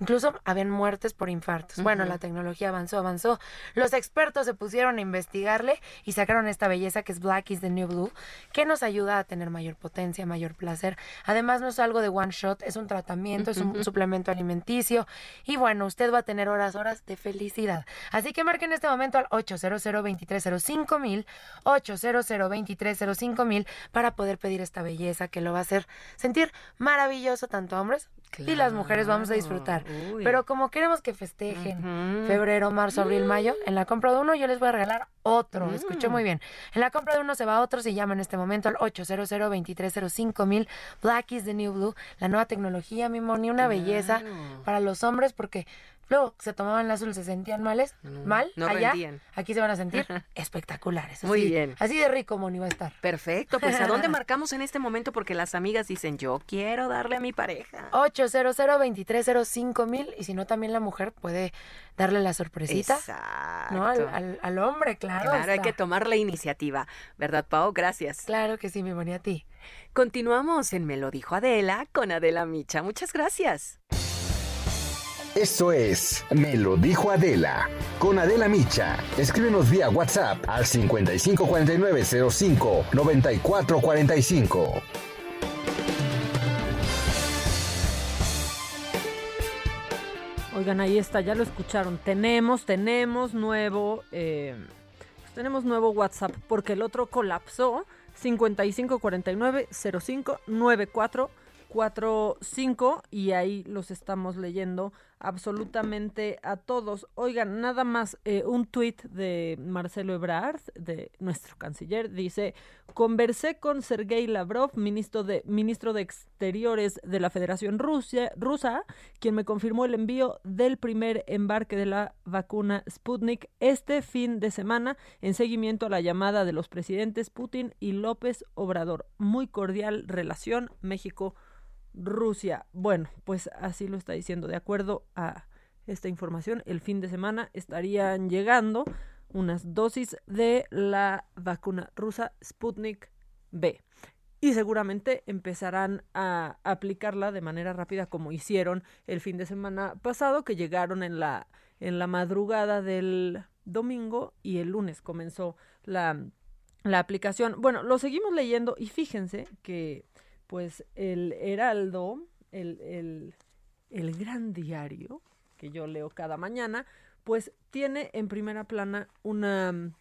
incluso habían muertes por infartos. Bueno, la tecnología avanzó, avanzó. Los expertos se pusieron a investigarle y sacaron esta belleza que es Black is the New Blue, que nos ayuda a tener mayor potencia, mayor placer. Además, no es algo de one shot, es un tratamiento, es un suplemento alimenticio y bueno, usted va a tener horas, horas de felicidad. Así que marque en este momento al 800 230 mil 800 230 mil para poder pedir esta belleza que lo va a hacer sentir maravilloso tanto a hombres y las mujeres vamos a disfrutar. Uy. Pero como queremos que festejen febrero, marzo, abril, mayo, en la compra de uno yo les voy a regalar otro. Mm. muy bien. En la compra de uno se va otro, se llama en este momento al 800 230 mil Black is the New Blue, la nueva tecnología, mi una belleza para los hombres porque luego se tomaban la azul, se sentían males, mal, no allá, rendían. aquí se van a sentir espectaculares. Muy así- bien. Así de rico, Moni, va a estar. Perfecto, pues ¿a dónde marcamos en este momento? Porque las amigas dicen, yo quiero darle a mi pareja. 800 230 mil y si no también la mujer puede darle la sorpresita ¿no? al, Exacto. al- al hombre, claro. Claro, hay que tomar la iniciativa, ¿verdad, Pau? Gracias. Claro que sí, mi Moni, a ti. Continuamos en Me lo dijo Adela con Adela Micha. Muchas gracias. Esto es Me lo dijo Adela. Con Adela Micha. Escríbenos vía WhatsApp al 554905 9445. Oigan, ahí está, ya lo escucharon. Tenemos, tenemos nuevo, eh, pues tenemos nuevo WhatsApp porque el otro colapsó. 5549 05 9445 y ahí los estamos leyendo absolutamente a todos. Oigan, nada más eh, un tuit de Marcelo Ebrard, de nuestro canciller, dice, conversé con Sergei Lavrov, ministro de, ministro de Exteriores de la Federación Rusia, rusa, quien me confirmó el envío del primer embarque de la vacuna Sputnik este fin de semana en seguimiento a la llamada de los presidentes Putin y López Obrador. Muy cordial relación México-Rusia. Bueno, pues así lo está diciendo. De acuerdo a esta información, el fin de semana estarían llegando unas dosis de la vacuna rusa Sputnik B. Y seguramente empezarán a aplicarla de manera rápida como hicieron el fin de semana pasado, que llegaron en la, en la madrugada del domingo y el lunes comenzó la, la aplicación. Bueno, lo seguimos leyendo y fíjense que pues el Heraldo, el, el, el gran diario que yo leo cada mañana, pues tiene en primera plana una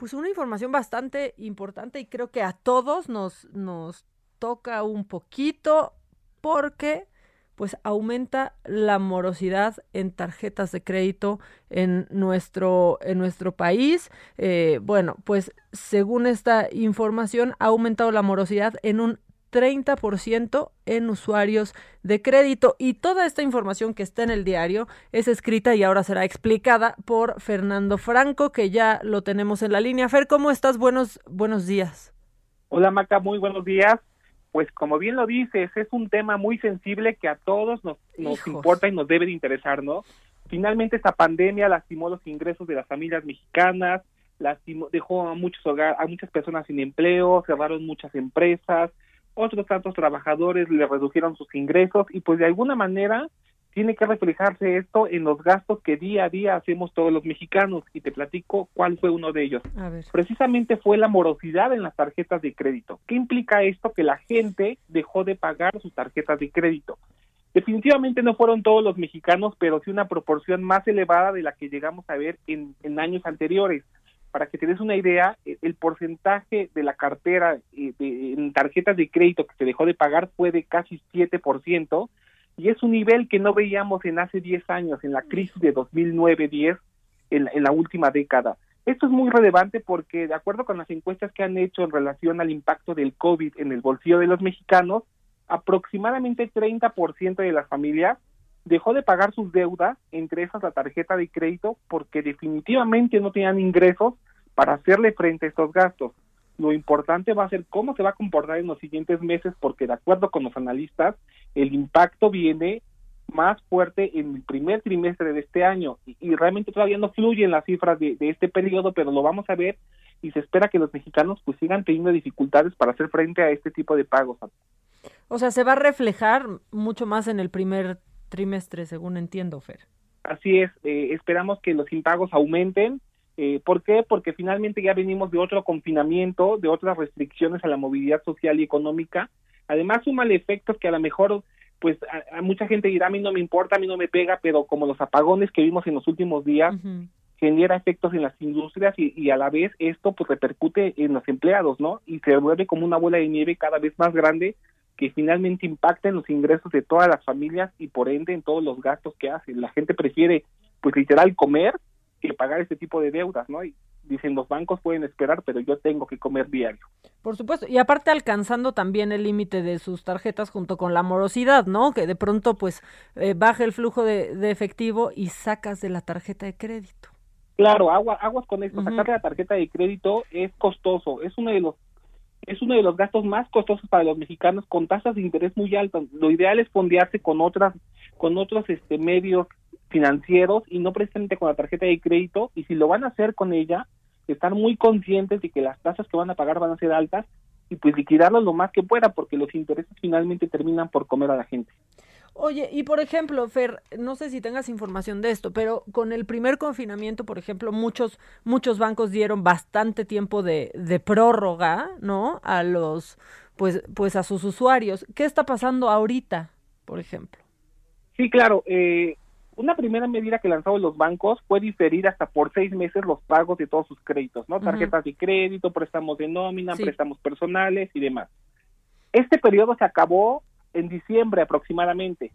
pues una información bastante importante y creo que a todos nos, nos toca un poquito porque pues aumenta la morosidad en tarjetas de crédito en nuestro, en nuestro país. Eh, bueno, pues según esta información ha aumentado la morosidad en un 30% en usuarios de crédito. Y toda esta información que está en el diario es escrita y ahora será explicada por Fernando Franco, que ya lo tenemos en la línea. Fer, ¿cómo estás? Buenos, buenos días. Hola Maca, muy buenos días. Pues como bien lo dices, es un tema muy sensible que a todos nos, nos importa y nos debe de interesar, ¿no? Finalmente esta pandemia lastimó los ingresos de las familias mexicanas, lastimó, dejó a muchos hogares, a muchas personas sin empleo, cerraron muchas empresas, otros tantos trabajadores le redujeron sus ingresos y pues de alguna manera tiene que reflejarse esto en los gastos que día a día hacemos todos los mexicanos y te platico cuál fue uno de ellos. Precisamente fue la morosidad en las tarjetas de crédito. ¿Qué implica esto? Que la gente dejó de pagar sus tarjetas de crédito. Definitivamente no fueron todos los mexicanos, pero sí una proporción más elevada de la que llegamos a ver en, en años anteriores para que te des una idea, e, el porcentaje de la cartera eh, en tarjetas de crédito que se dejó de pagar fue de casi 7%, y es un nivel que no veíamos en hace 10 años, en la crisis de 2009-10, en, en la última década. Esto es muy relevante porque, de acuerdo con las encuestas que han hecho en relación al impacto del COVID en el bolsillo de los mexicanos, aproximadamente 30% de las familias dejó de pagar sus deudas, entre esas la tarjeta de crédito, porque definitivamente no tenían ingresos para hacerle frente a estos gastos. Lo importante va a ser cómo se va a comportar en los siguientes meses, porque de acuerdo con los analistas, el impacto viene más fuerte en el primer trimestre de este año y, realmente todavía no fluyen las cifras de, de, este periodo, pero lo vamos a ver y se espera que los mexicanos pues sigan teniendo dificultades para hacer frente a este tipo de pagos. O sea, se va a reflejar mucho más en el primer trimestre, según entiendo, Fer. Así es, eh, esperamos que los impagos aumenten. Eh, ¿Por qué? Porque finalmente ya venimos de otro confinamiento, de otras restricciones a la movilidad social y económica. Además, suman efectos que a lo mejor, pues, a, mucha gente dirá, a mí no me importa, a mí no me pega, pero como los apagones que vimos en los últimos días, genera efectos en las industrias y, y, a la vez esto pues repercute en los empleados, ¿no? Y se vuelve como una bola de nieve cada vez más grande que finalmente impacten los ingresos de todas las familias y por ende en todos los gastos que hacen. La gente prefiere, pues literal, comer que pagar este tipo de deudas, ¿no? Y dicen, los bancos pueden esperar, pero yo tengo que comer diario. Por supuesto, y aparte alcanzando también el límite de sus tarjetas junto con la morosidad, ¿no? Que de pronto, pues, eh, baja el flujo de, de, efectivo y sacas de la tarjeta de crédito. Claro, agua, aguas con esto, sacar de la tarjeta de crédito es costoso, es uno de los es uno de los gastos más costosos para los mexicanos con tasas de interés muy altas. Lo ideal es fondearse con otras con otros este medios financieros y no precisamente con la tarjeta de crédito y si lo van a hacer con ella, estar muy conscientes de que las tasas que van a pagar van a ser altas y pues liquidarlas lo más que pueda porque los intereses finalmente terminan por comer a la gente. Oye, y por ejemplo, Fer, no sé si tengas información de esto, pero con el primer confinamiento, por ejemplo, muchos, muchos bancos dieron bastante tiempo de, de prórroga, ¿no? A los, pues, pues a sus usuarios. ¿Qué está pasando ahorita, por ejemplo? Sí, claro. Eh, una primera medida que lanzaron los bancos fue diferir hasta por seis meses los pagos de todos sus créditos, ¿no? Tarjetas de crédito, préstamos de nómina, préstamos personales y demás. Este periodo se acabó en diciembre aproximadamente.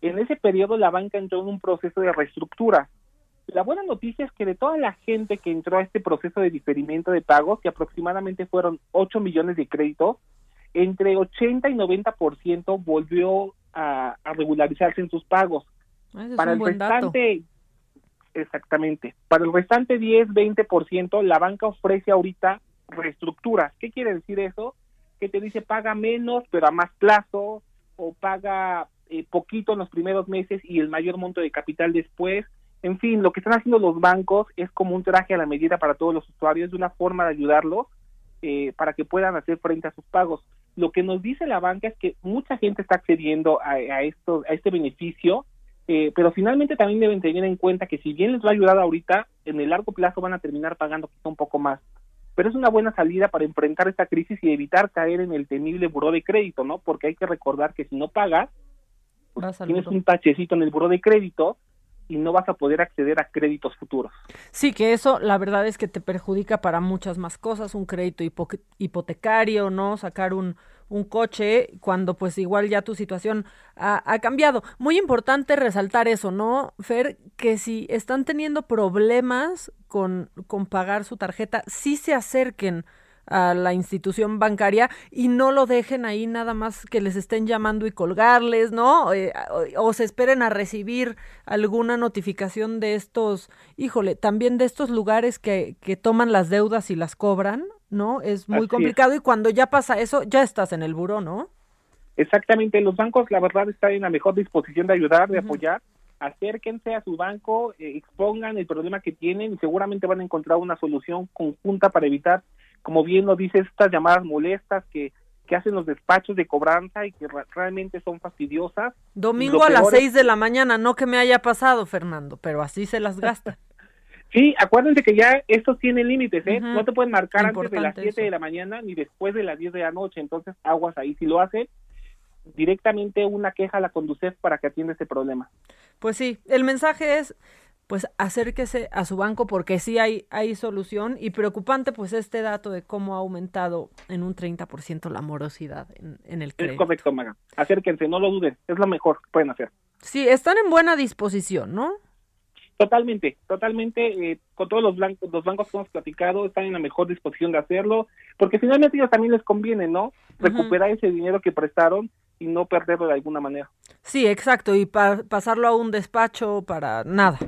En ese periodo la banca entró en un proceso de reestructura. La buena noticia es que de toda la gente que entró a este proceso de diferimiento de pagos, que aproximadamente fueron 8 millones de créditos, entre 80 y 90% volvió a, a, regularizarse en sus pagos. Ese es Para el dato. restante, exactamente, para el restante 10, 20%, la banca ofrece ahorita reestructuras. ¿Qué quiere decir eso? Que te dice paga menos, pero a más plazo, o paga eh, poquito en los primeros meses y el mayor monto de capital después. En fin, lo que están haciendo los bancos es como un traje a la medida para todos los usuarios, de una forma de ayudarlos eh, para que puedan hacer frente a sus pagos. Lo que nos dice la banca es que mucha gente está accediendo a, a, esto, a este beneficio, eh, pero finalmente también deben tener en cuenta que si bien les va a ayudar ahorita, en el largo plazo van a terminar pagando quizá un poco más. Pero es una buena salida para enfrentar esta crisis y evitar caer en el temible buró de crédito, ¿no? Porque hay que recordar que si no pagas, pues tienes un tachecito en el buró de crédito y no vas a poder acceder a créditos futuros. Sí, que eso la verdad es que te perjudica para muchas más cosas, un crédito hipo hipotecario, ¿no? Sacar un, un coche cuando pues igual ya tu situación ha, ha, cambiado. Muy importante resaltar eso, ¿no, Fer? Que si están teniendo problemas con, con pagar su tarjeta, sí se acerquen a la institución bancaria y no lo dejen ahí nada más que les estén llamando y colgarles, ¿no? Eh, o, o, se esperen a recibir alguna notificación de estos, híjole, también de estos lugares que, que toman las deudas y las cobran, ¿no? Es muy Así complicado es. y cuando ya pasa eso, ya estás en el buró, ¿no? Exactamente, los bancos la verdad están en la mejor disposición de ayudar, de uh -huh. apoyar. Acérquense a su banco, eh, expongan el problema que tienen y seguramente van a encontrar una solución conjunta para evitar como bien lo dice, estas llamadas molestas que, que hacen los despachos de cobranza y que realmente son fastidiosas. Domingo a las seis es... de la mañana, no que me haya pasado, Fernando, pero así se las gasta. sí, acuérdense que ya estos tienen límites, ¿eh? Uh -huh. No te pueden marcar Importante antes de las 7 de la mañana ni después de las 10 de la noche, entonces aguas ahí. Si lo hacen, directamente una queja a la Conducef para que atienda ese problema. Pues sí, el mensaje es pues acérquese a su banco porque sí hay, hay solución y preocupante pues este dato de cómo ha aumentado en un 30% la morosidad en, en el crédito. Es correcto, Maga. Acérquense, no lo duden, es lo mejor que pueden hacer. Sí, están en buena disposición, ¿no? Totalmente, totalmente, eh, con todos los, blancos, los bancos que hemos platicado están en la mejor disposición de hacerlo, porque finalmente ellos también les conviene, ¿no? Recuperar uh -huh. ese dinero que prestaron y no perderlo de alguna manera. Sí, exacto, y pa pasarlo a un despacho para nada.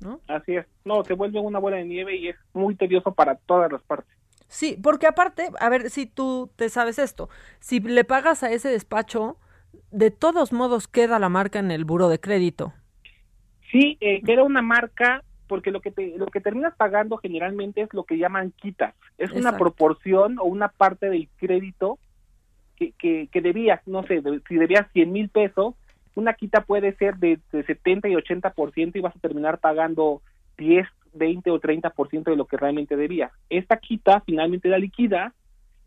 ¿No? Así es. No, se vuelve una bola de nieve y es muy tedioso para todas las partes. Sí, porque aparte, a ver si tú te sabes esto, si le pagas a ese despacho, de todos modos queda la marca en el buro de crédito. Sí, eh, queda una marca porque lo que te, lo que terminas pagando generalmente es lo que llaman quitas. Es Exacto. una proporción o una parte del crédito que, que, que debías, no sé, de, si debías 100 mil pesos, una quita puede ser de, de 70 y 80% y vas a terminar pagando 10, 20 o 30% de lo que realmente debías. Esta quita finalmente la liquida,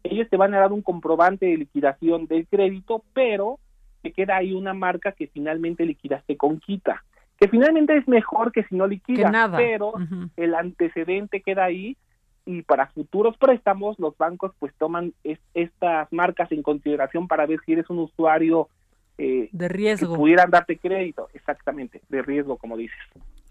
ellos te van a dar un comprobante de liquidación del crédito, pero te queda ahí una marca que finalmente liquidaste con quita, que finalmente es mejor que si no liquidas, pero uh -huh. el antecedente queda ahí y para futuros préstamos los bancos pues toman es, estas marcas en consideración para ver si eres un usuario eh, de riesgo. Que pudieran darte crédito, exactamente, de riesgo, como dices.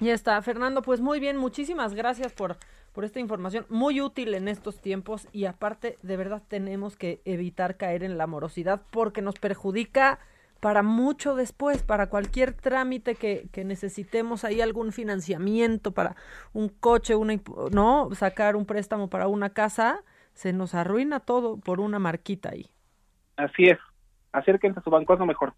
Ya está, Fernando, pues muy bien, muchísimas gracias por, por esta información, muy útil en estos tiempos y aparte, de verdad tenemos que evitar caer en la morosidad porque nos perjudica para mucho después, para cualquier trámite que, que necesitemos ahí algún financiamiento para un coche, una, no, sacar un préstamo para una casa, se nos arruina todo por una marquita ahí. Así es acérquense a su banco, es lo mejor.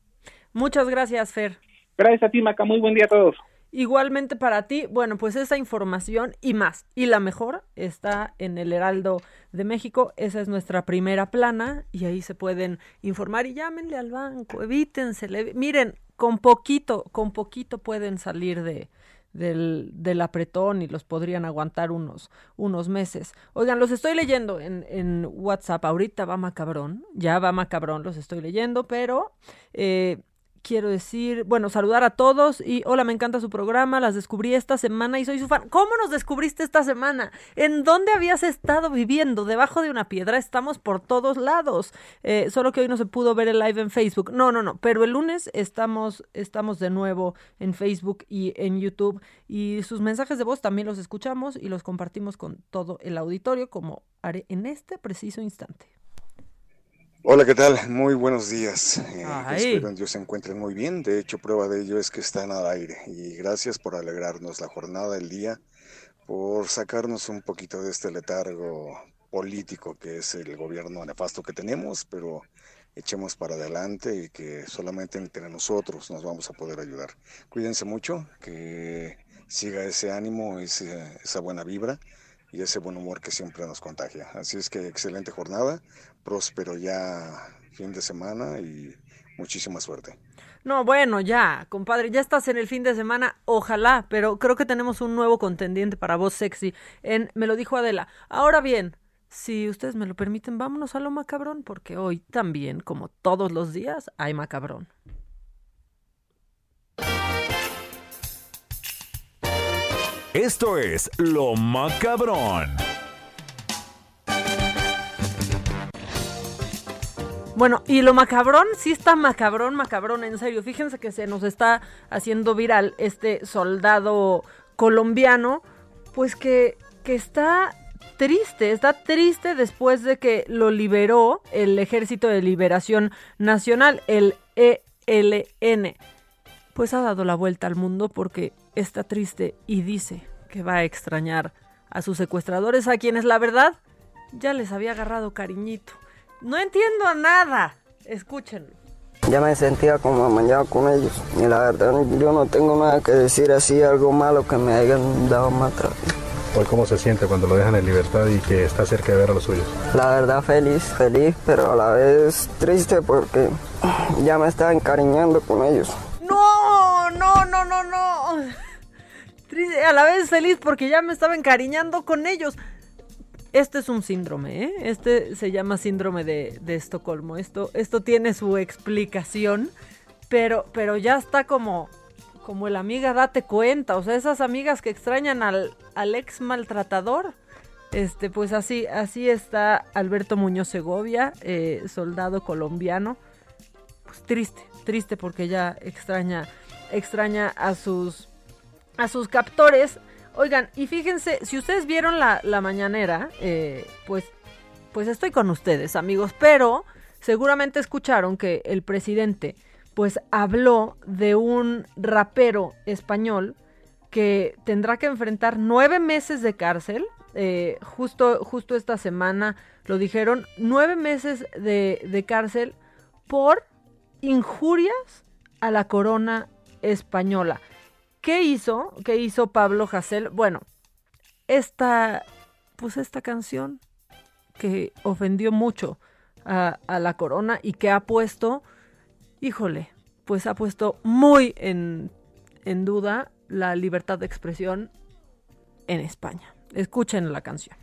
Muchas gracias, Fer. Gracias a ti, Maca. Muy buen día a todos. Igualmente para ti, bueno, pues esa información y más, y la mejor está en el Heraldo de México, esa es nuestra primera plana y ahí se pueden informar y llámenle al banco, evítensele, miren, con poquito, con poquito pueden salir de, del, del apretón y los podrían aguantar unos, unos meses. Oigan, los estoy leyendo en, en WhatsApp, ahorita va macabrón, ya va macabrón, los estoy leyendo, pero eh, quiero decir, bueno, saludar a todos y hola, me encanta su programa, las descubrí esta semana y soy su fan. ¿Cómo nos descubriste esta semana? ¿En dónde habías estado viviendo? Debajo de una piedra, estamos por todos lados. Eh, solo que hoy no se pudo ver el live en Facebook. No, no, no, pero el lunes estamos, estamos de nuevo en Facebook y en YouTube y sus mensajes de voz también los escuchamos y los compartimos con todo el auditorio como haré en este preciso instante. Hola, ¿qué tal? Muy buenos días. Eh, espero que Dios se encuentren muy bien. De hecho, prueba de ello es que están al aire. Y gracias por alegrarnos la jornada, el día, por sacarnos un poquito de este letargo político que es el gobierno nefasto que tenemos, pero echemos para adelante y que solamente entre nosotros nos vamos a poder ayudar. Cuídense mucho, que siga ese ánimo, esa buena vibra y ese buen humor que siempre nos contagia. Así es que excelente jornada, próspero ya fin de semana y muchísima suerte. No, bueno, ya, compadre, ya estás en el fin de semana, ojalá, pero creo que tenemos un nuevo contendiente para voz sexy en Me lo dijo Adela. Ahora bien, si ustedes me lo permiten, vámonos a lo macabrón, porque hoy también, como todos los días, hay macabrón. Esto es Lo Macabrón. Bueno, y lo macabrón, sí está macabrón, macabrón, en serio. Fíjense que se nos está haciendo viral este soldado colombiano, pues que, que está triste, está triste después de que lo liberó el Ejército de Liberación Nacional, el ELN. Pues ha dado la vuelta al mundo porque está triste y dice que va a extrañar a sus secuestradores, a quienes la verdad ya les había agarrado cariñito. No entiendo nada. Escuchen. Ya me sentía como amañado con ellos. Y la verdad, yo no tengo nada que decir así, algo malo que me hayan dado más trato. ¿Cómo se siente cuando lo dejan en libertad y que está cerca de ver a los suyos? La verdad, feliz, feliz, pero a la vez triste porque ya me estaba encariñando con ellos. No, no, no, no, no. A la vez feliz porque ya me estaba encariñando con ellos. Este es un síndrome, ¿eh? Este se llama síndrome de, Estocolmo. Esto, esto tiene su explicación, pero, pero ya está como, como el amiga date cuenta. O sea, esas amigas que extrañan al, ex maltratador. Este, pues así, así está Alberto Muñoz Segovia, eh, soldado colombiano. Pues triste, triste porque ya extraña, extraña a sus, a sus captores. Oigan, y fíjense, si ustedes vieron la, mañanera, eh, pues, pues estoy con ustedes, amigos, pero seguramente escucharon que el presidente, pues habló de un rapero español que tendrá que enfrentar nueve meses de cárcel. Eh, justo, justo esta semana lo dijeron, nueve meses de, de cárcel por injurias a la corona española. ¿Qué hizo? ¿Qué hizo Pablo Hasél? Bueno, esta, pues esta canción que ofendió mucho a, la corona y que ha puesto, híjole, pues ha puesto muy en, en duda la libertad de expresión en España. Escuchen la canción.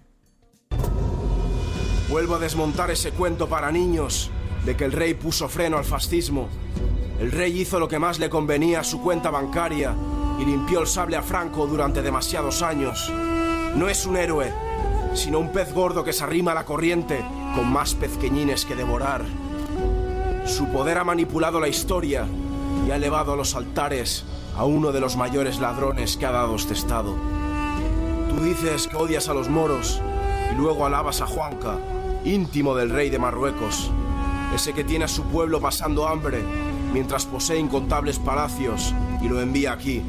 Vuelvo a desmontar ese cuento para niños de que el rey puso freno al fascismo. El rey hizo lo que más le convenía a su cuenta bancaria y limpió el sable a Franco durante demasiados años. No es un héroe, sino un pez gordo que se arrima a la corriente con más pezqueñines que devorar. Su poder ha manipulado la historia y ha elevado a los altares a uno de los mayores ladrones que ha dado este estado. Tú dices que odias a los moros y luego alabas a Juanca, íntimo del rey de Marruecos, ese que tiene a su pueblo pasando hambre mientras posee incontables palacios y lo envía aquí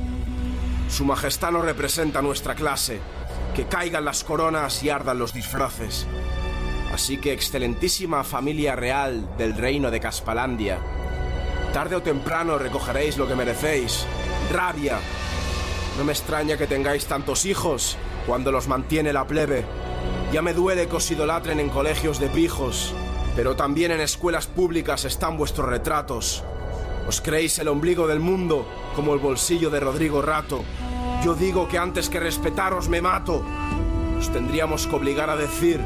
su Majestad no representa nuestra clase. Que caigan las coronas y ardan los disfraces. Así que, excelentísima familia real del reino de Caspalandia, tarde o temprano recogeréis lo que merecéis. Rabia. No me extraña que tengáis tantos hijos cuando los mantiene la plebe. Ya me duele que os idolatren en colegios de pijos, pero también en escuelas públicas están vuestros retratos. Os creéis el ombligo del mundo como el bolsillo de Rodrigo Rato. Yo digo que antes que respetaros me mato. Os tendríamos que obligar a decir,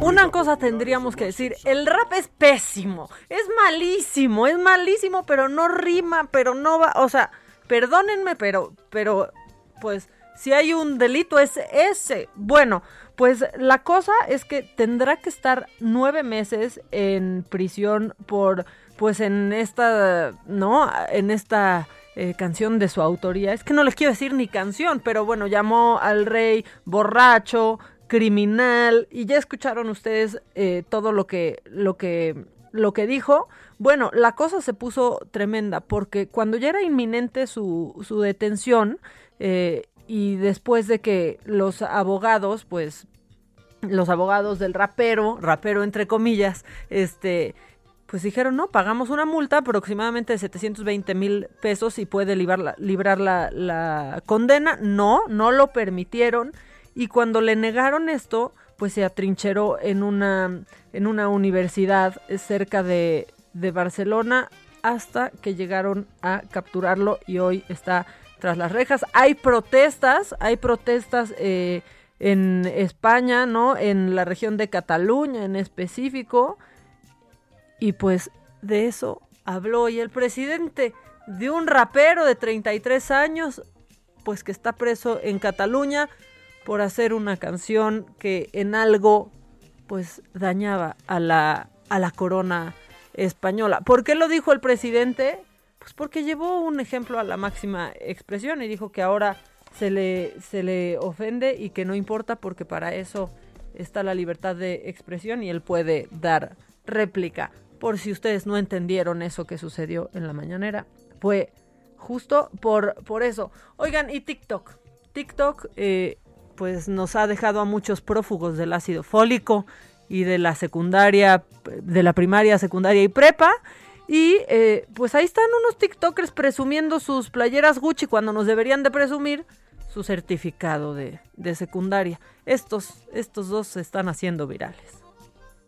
Una cosa tendríamos que decir, el rap es pésimo, es malísimo, es malísimo, pero no rima, pero no va, o sea, perdónenme, pero, pero, pues, si hay un delito es ese. Bueno, pues la cosa es que tendrá que estar nueve meses en prisión por, pues en esta, ¿no? En esta eh, canción de su autoría. Es que no les quiero decir ni canción, pero bueno, llamó al rey borracho, criminal, y ya escucharon ustedes eh, todo lo que, lo que, lo que dijo. Bueno, la cosa se puso tremenda porque cuando ya era inminente su, su detención, eh, y después de que los abogados, pues los abogados del rapero, rapero entre comillas, este, pues dijeron, no, pagamos una multa aproximadamente de 720 mil pesos y puede librar, la, condena. No, no lo permitieron. Y cuando le negaron esto, pues se atrincheró en una, en una universidad cerca de, de Barcelona hasta que llegaron a capturarlo y hoy está tras las rejas. Hay protestas, hay protestas eh, en España, ¿no? En la región de Cataluña en específico. Y pues de eso habló hoy el presidente de un rapero de 33 años, pues que está preso en Cataluña por hacer una canción que en algo pues dañaba a la, a la corona española. ¿Por qué lo dijo el presidente? Pues porque llevó un ejemplo a la máxima expresión y dijo que ahora se le, se le ofende y que no importa porque para eso está la libertad de expresión y él puede dar réplica. Por si ustedes no entendieron eso que sucedió en la mañanera, fue justo por, por eso. Oigan, y TikTok. TikTok, eh, pues nos ha dejado a muchos prófugos del ácido fólico y de la secundaria, de la primaria, secundaria y prepa. Y eh, pues ahí están unos TikTokers presumiendo sus playeras Gucci cuando nos deberían de presumir su certificado de, de secundaria. Estos, estos dos se están haciendo virales.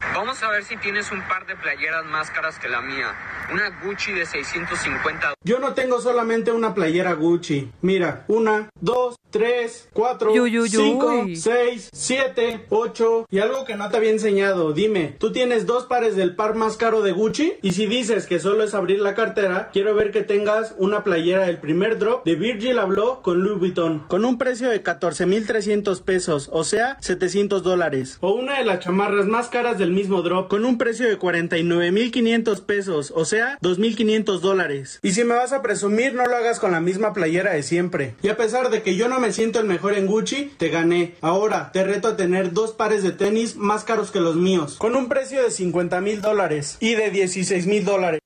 Vamos a ver si tienes un par de playeras más caras que la mía. Una Gucci de 650. Yo no tengo solamente una playera Gucci. Mira, una, dos, tres, cuatro, cinco, seis, siete, ocho y algo que no te había enseñado. Dime, ¿tú tienes dos pares del par más caro de Gucci? Y si dices que solo es abrir la cartera, quiero ver que tengas una playera del primer drop de Virgil Abloh con Louis Vuitton. Con un precio de 14,300 pesos, o sea, 700 dólares. O una de las chamarras más caras del mismo drop con un precio de 49,500 pesos, o sea, 2,500 dólares. Y si me vas a presumir, no lo hagas con la misma playera de siempre. Y a pesar de que yo no me siento el mejor en Gucci, te gané. Ahora te reto a tener dos pares de tenis más caros que los míos, con un precio de 50 mil dólares y de 16 mil dólares.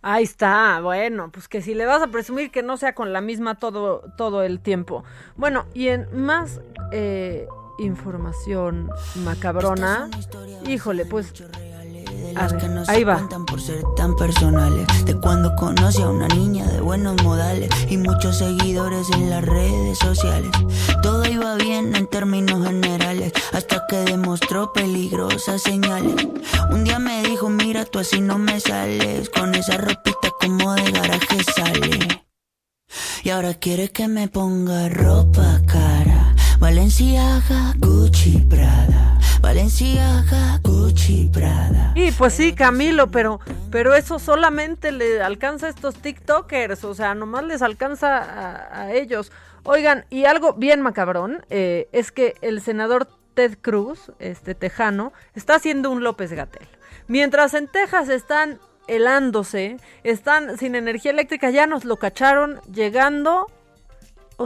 Ahí está, bueno, pues que si le vas a presumir que no sea con la misma todo, todo el tiempo. Bueno, y en más eh, información macabrona. Híjole, pues. A ver, ahí va. por ser tan personales. De cuando conocí a una niña de buenos modales y muchos seguidores en las redes sociales. Todo iba bien en términos generales hasta que demostró peligrosas señales. Un día me dijo, mira, tú así no me sales. Con esa ropita como de garaje sale. Y ahora quiere que me ponga ropa cara. Valenciaga, Gucci, Prada. Valenciaga, Gucci, Prada. Y pues sí, Camilo, pero, pero eso solamente le alcanza a estos TikTokers, o sea, nomás les alcanza a, ellos. Oigan, y algo bien macabrón, eh, es que el senador Ted Cruz, este tejano, está haciendo un López Gatel. Mientras en Texas están helándose, están sin energía eléctrica, ya nos lo cacharon llegando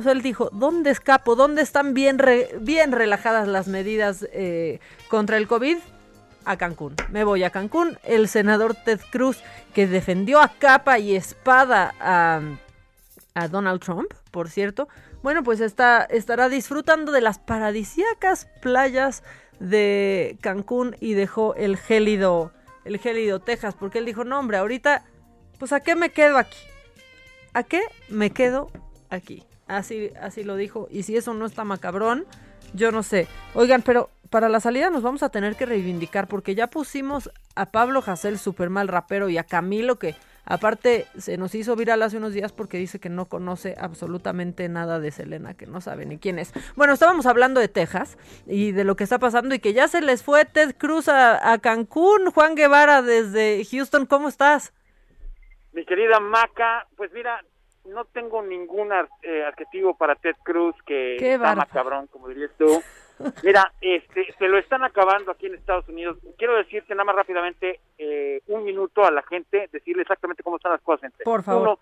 él dijo, ¿dónde escapo? ¿Dónde están bien, bien relajadas las medidas eh, contra el COVID? A Cancún. Me voy a Cancún. El senador Ted Cruz, que defendió a capa y espada a, a Donald Trump, por cierto, bueno, pues está, estará disfrutando de las paradisíacas playas de Cancún y dejó el gélido, el gélido Texas, porque él dijo, no hombre, ahorita, pues ¿a qué me quedo aquí? ¿A qué me quedo aquí? Así, así lo dijo. Y si eso no está macabrón, yo no sé. Oigan, pero para la salida nos vamos a tener que reivindicar porque ya pusimos a Pablo Hassel super mal rapero y a Camilo que Aparte, se nos hizo viral hace unos días porque dice que no conoce absolutamente nada de Selena, que no sabe ni quién es. Bueno, estábamos hablando de Texas y de lo que está pasando y que ya se les fue Ted Cruz a, Cancún. Juan Guevara desde Houston, ¿cómo estás? Mi querida Maca, pues mira, no tengo ningún eh, adjetivo para Ted Cruz que está más cabrón, como dirías tú. Mira, este, se lo están acabando aquí en Estados Unidos. Quiero decirte nada más rápidamente eh, un minuto a la gente, decirle exactamente cómo están las cosas. Por favor. Uno,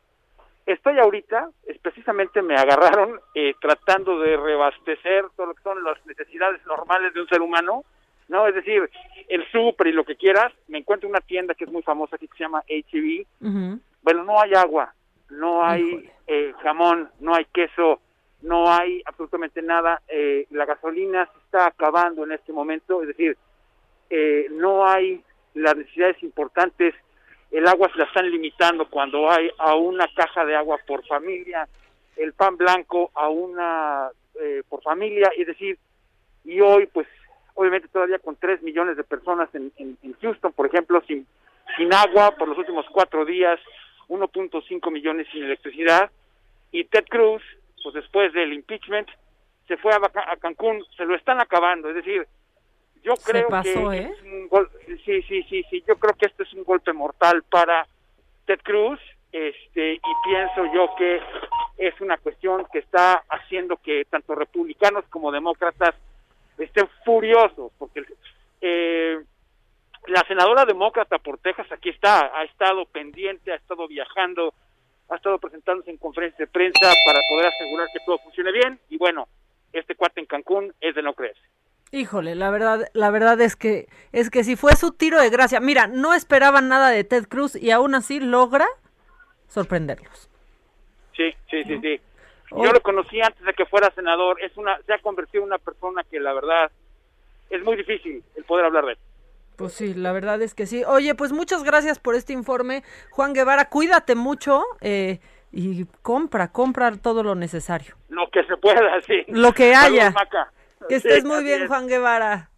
estoy ahorita, precisamente me agarraron eh, tratando de reabastecer todo lo que son las necesidades normales de un ser humano, ¿no? Es decir, el súper y lo que quieras. Me encuentro en una tienda que es muy famosa aquí que se llama H&B. E bueno, no hay agua, no hay eh, jamón, no hay queso, no hay absolutamente nada, eh, la gasolina se está acabando en este momento, es decir, eh, no hay las necesidades importantes, el agua se la están limitando cuando hay a una caja de agua por familia, el pan blanco a una eh, por familia, es decir, y hoy pues obviamente todavía con 3 millones de personas en, en, en Houston, por ejemplo, sin, sin agua por los últimos cuatro días, 1.5 millones sin electricidad, y Ted Cruz pues después del impeachment, se fue a, Cancún, se lo están acabando, es decir, yo creo que ¿eh? sí, sí, sí, sí, yo creo que este es un golpe mortal para Ted Cruz, este, y pienso yo que es una cuestión que está haciendo que tanto republicanos como demócratas estén furiosos, porque eh, la senadora demócrata por Texas aquí está, ha estado pendiente, ha estado viajando ha estado presentándose en conferencias de prensa para poder asegurar que todo funcione bien y bueno, este cuate en Cancún es de no creerse. Híjole, la verdad, la verdad es que es que si fue su tiro de gracia, mira, no esperaban nada de Ted Cruz y aún así logra sorprenderlos. Sí, sí, sí, sí. Yo lo conocí antes de que fuera senador, es una se ha convertido en una persona que la verdad es muy difícil el poder hablar de él. Pues sí, la verdad es que sí. Oye, pues muchas gracias por este informe, Juan Guevara. Cuídate mucho eh, y compra, compra todo lo necesario. Lo que se pueda, sí. Lo que haya. que estés muy bien, Juan Guevara.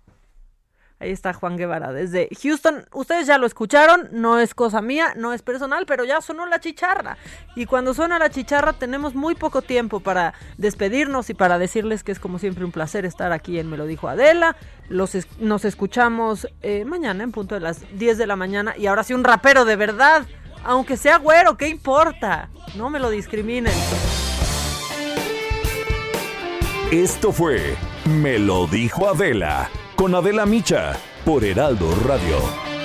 Ahí está Juan Guevara desde Houston. Ustedes ya lo escucharon, no es cosa mía, no es personal, pero ya sonó la chicharra. Y cuando suena la chicharra tenemos muy poco tiempo para despedirnos y para decirles que es como siempre un placer estar aquí en Me lo dijo Adela. Los nos escuchamos eh, mañana en punto de las 10 de la mañana. Y ahora sí un rapero de verdad, aunque sea güero, ¿qué importa? No me lo discriminen. Esto fue Me lo dijo Adela con Adela Micha por Heraldo Radio.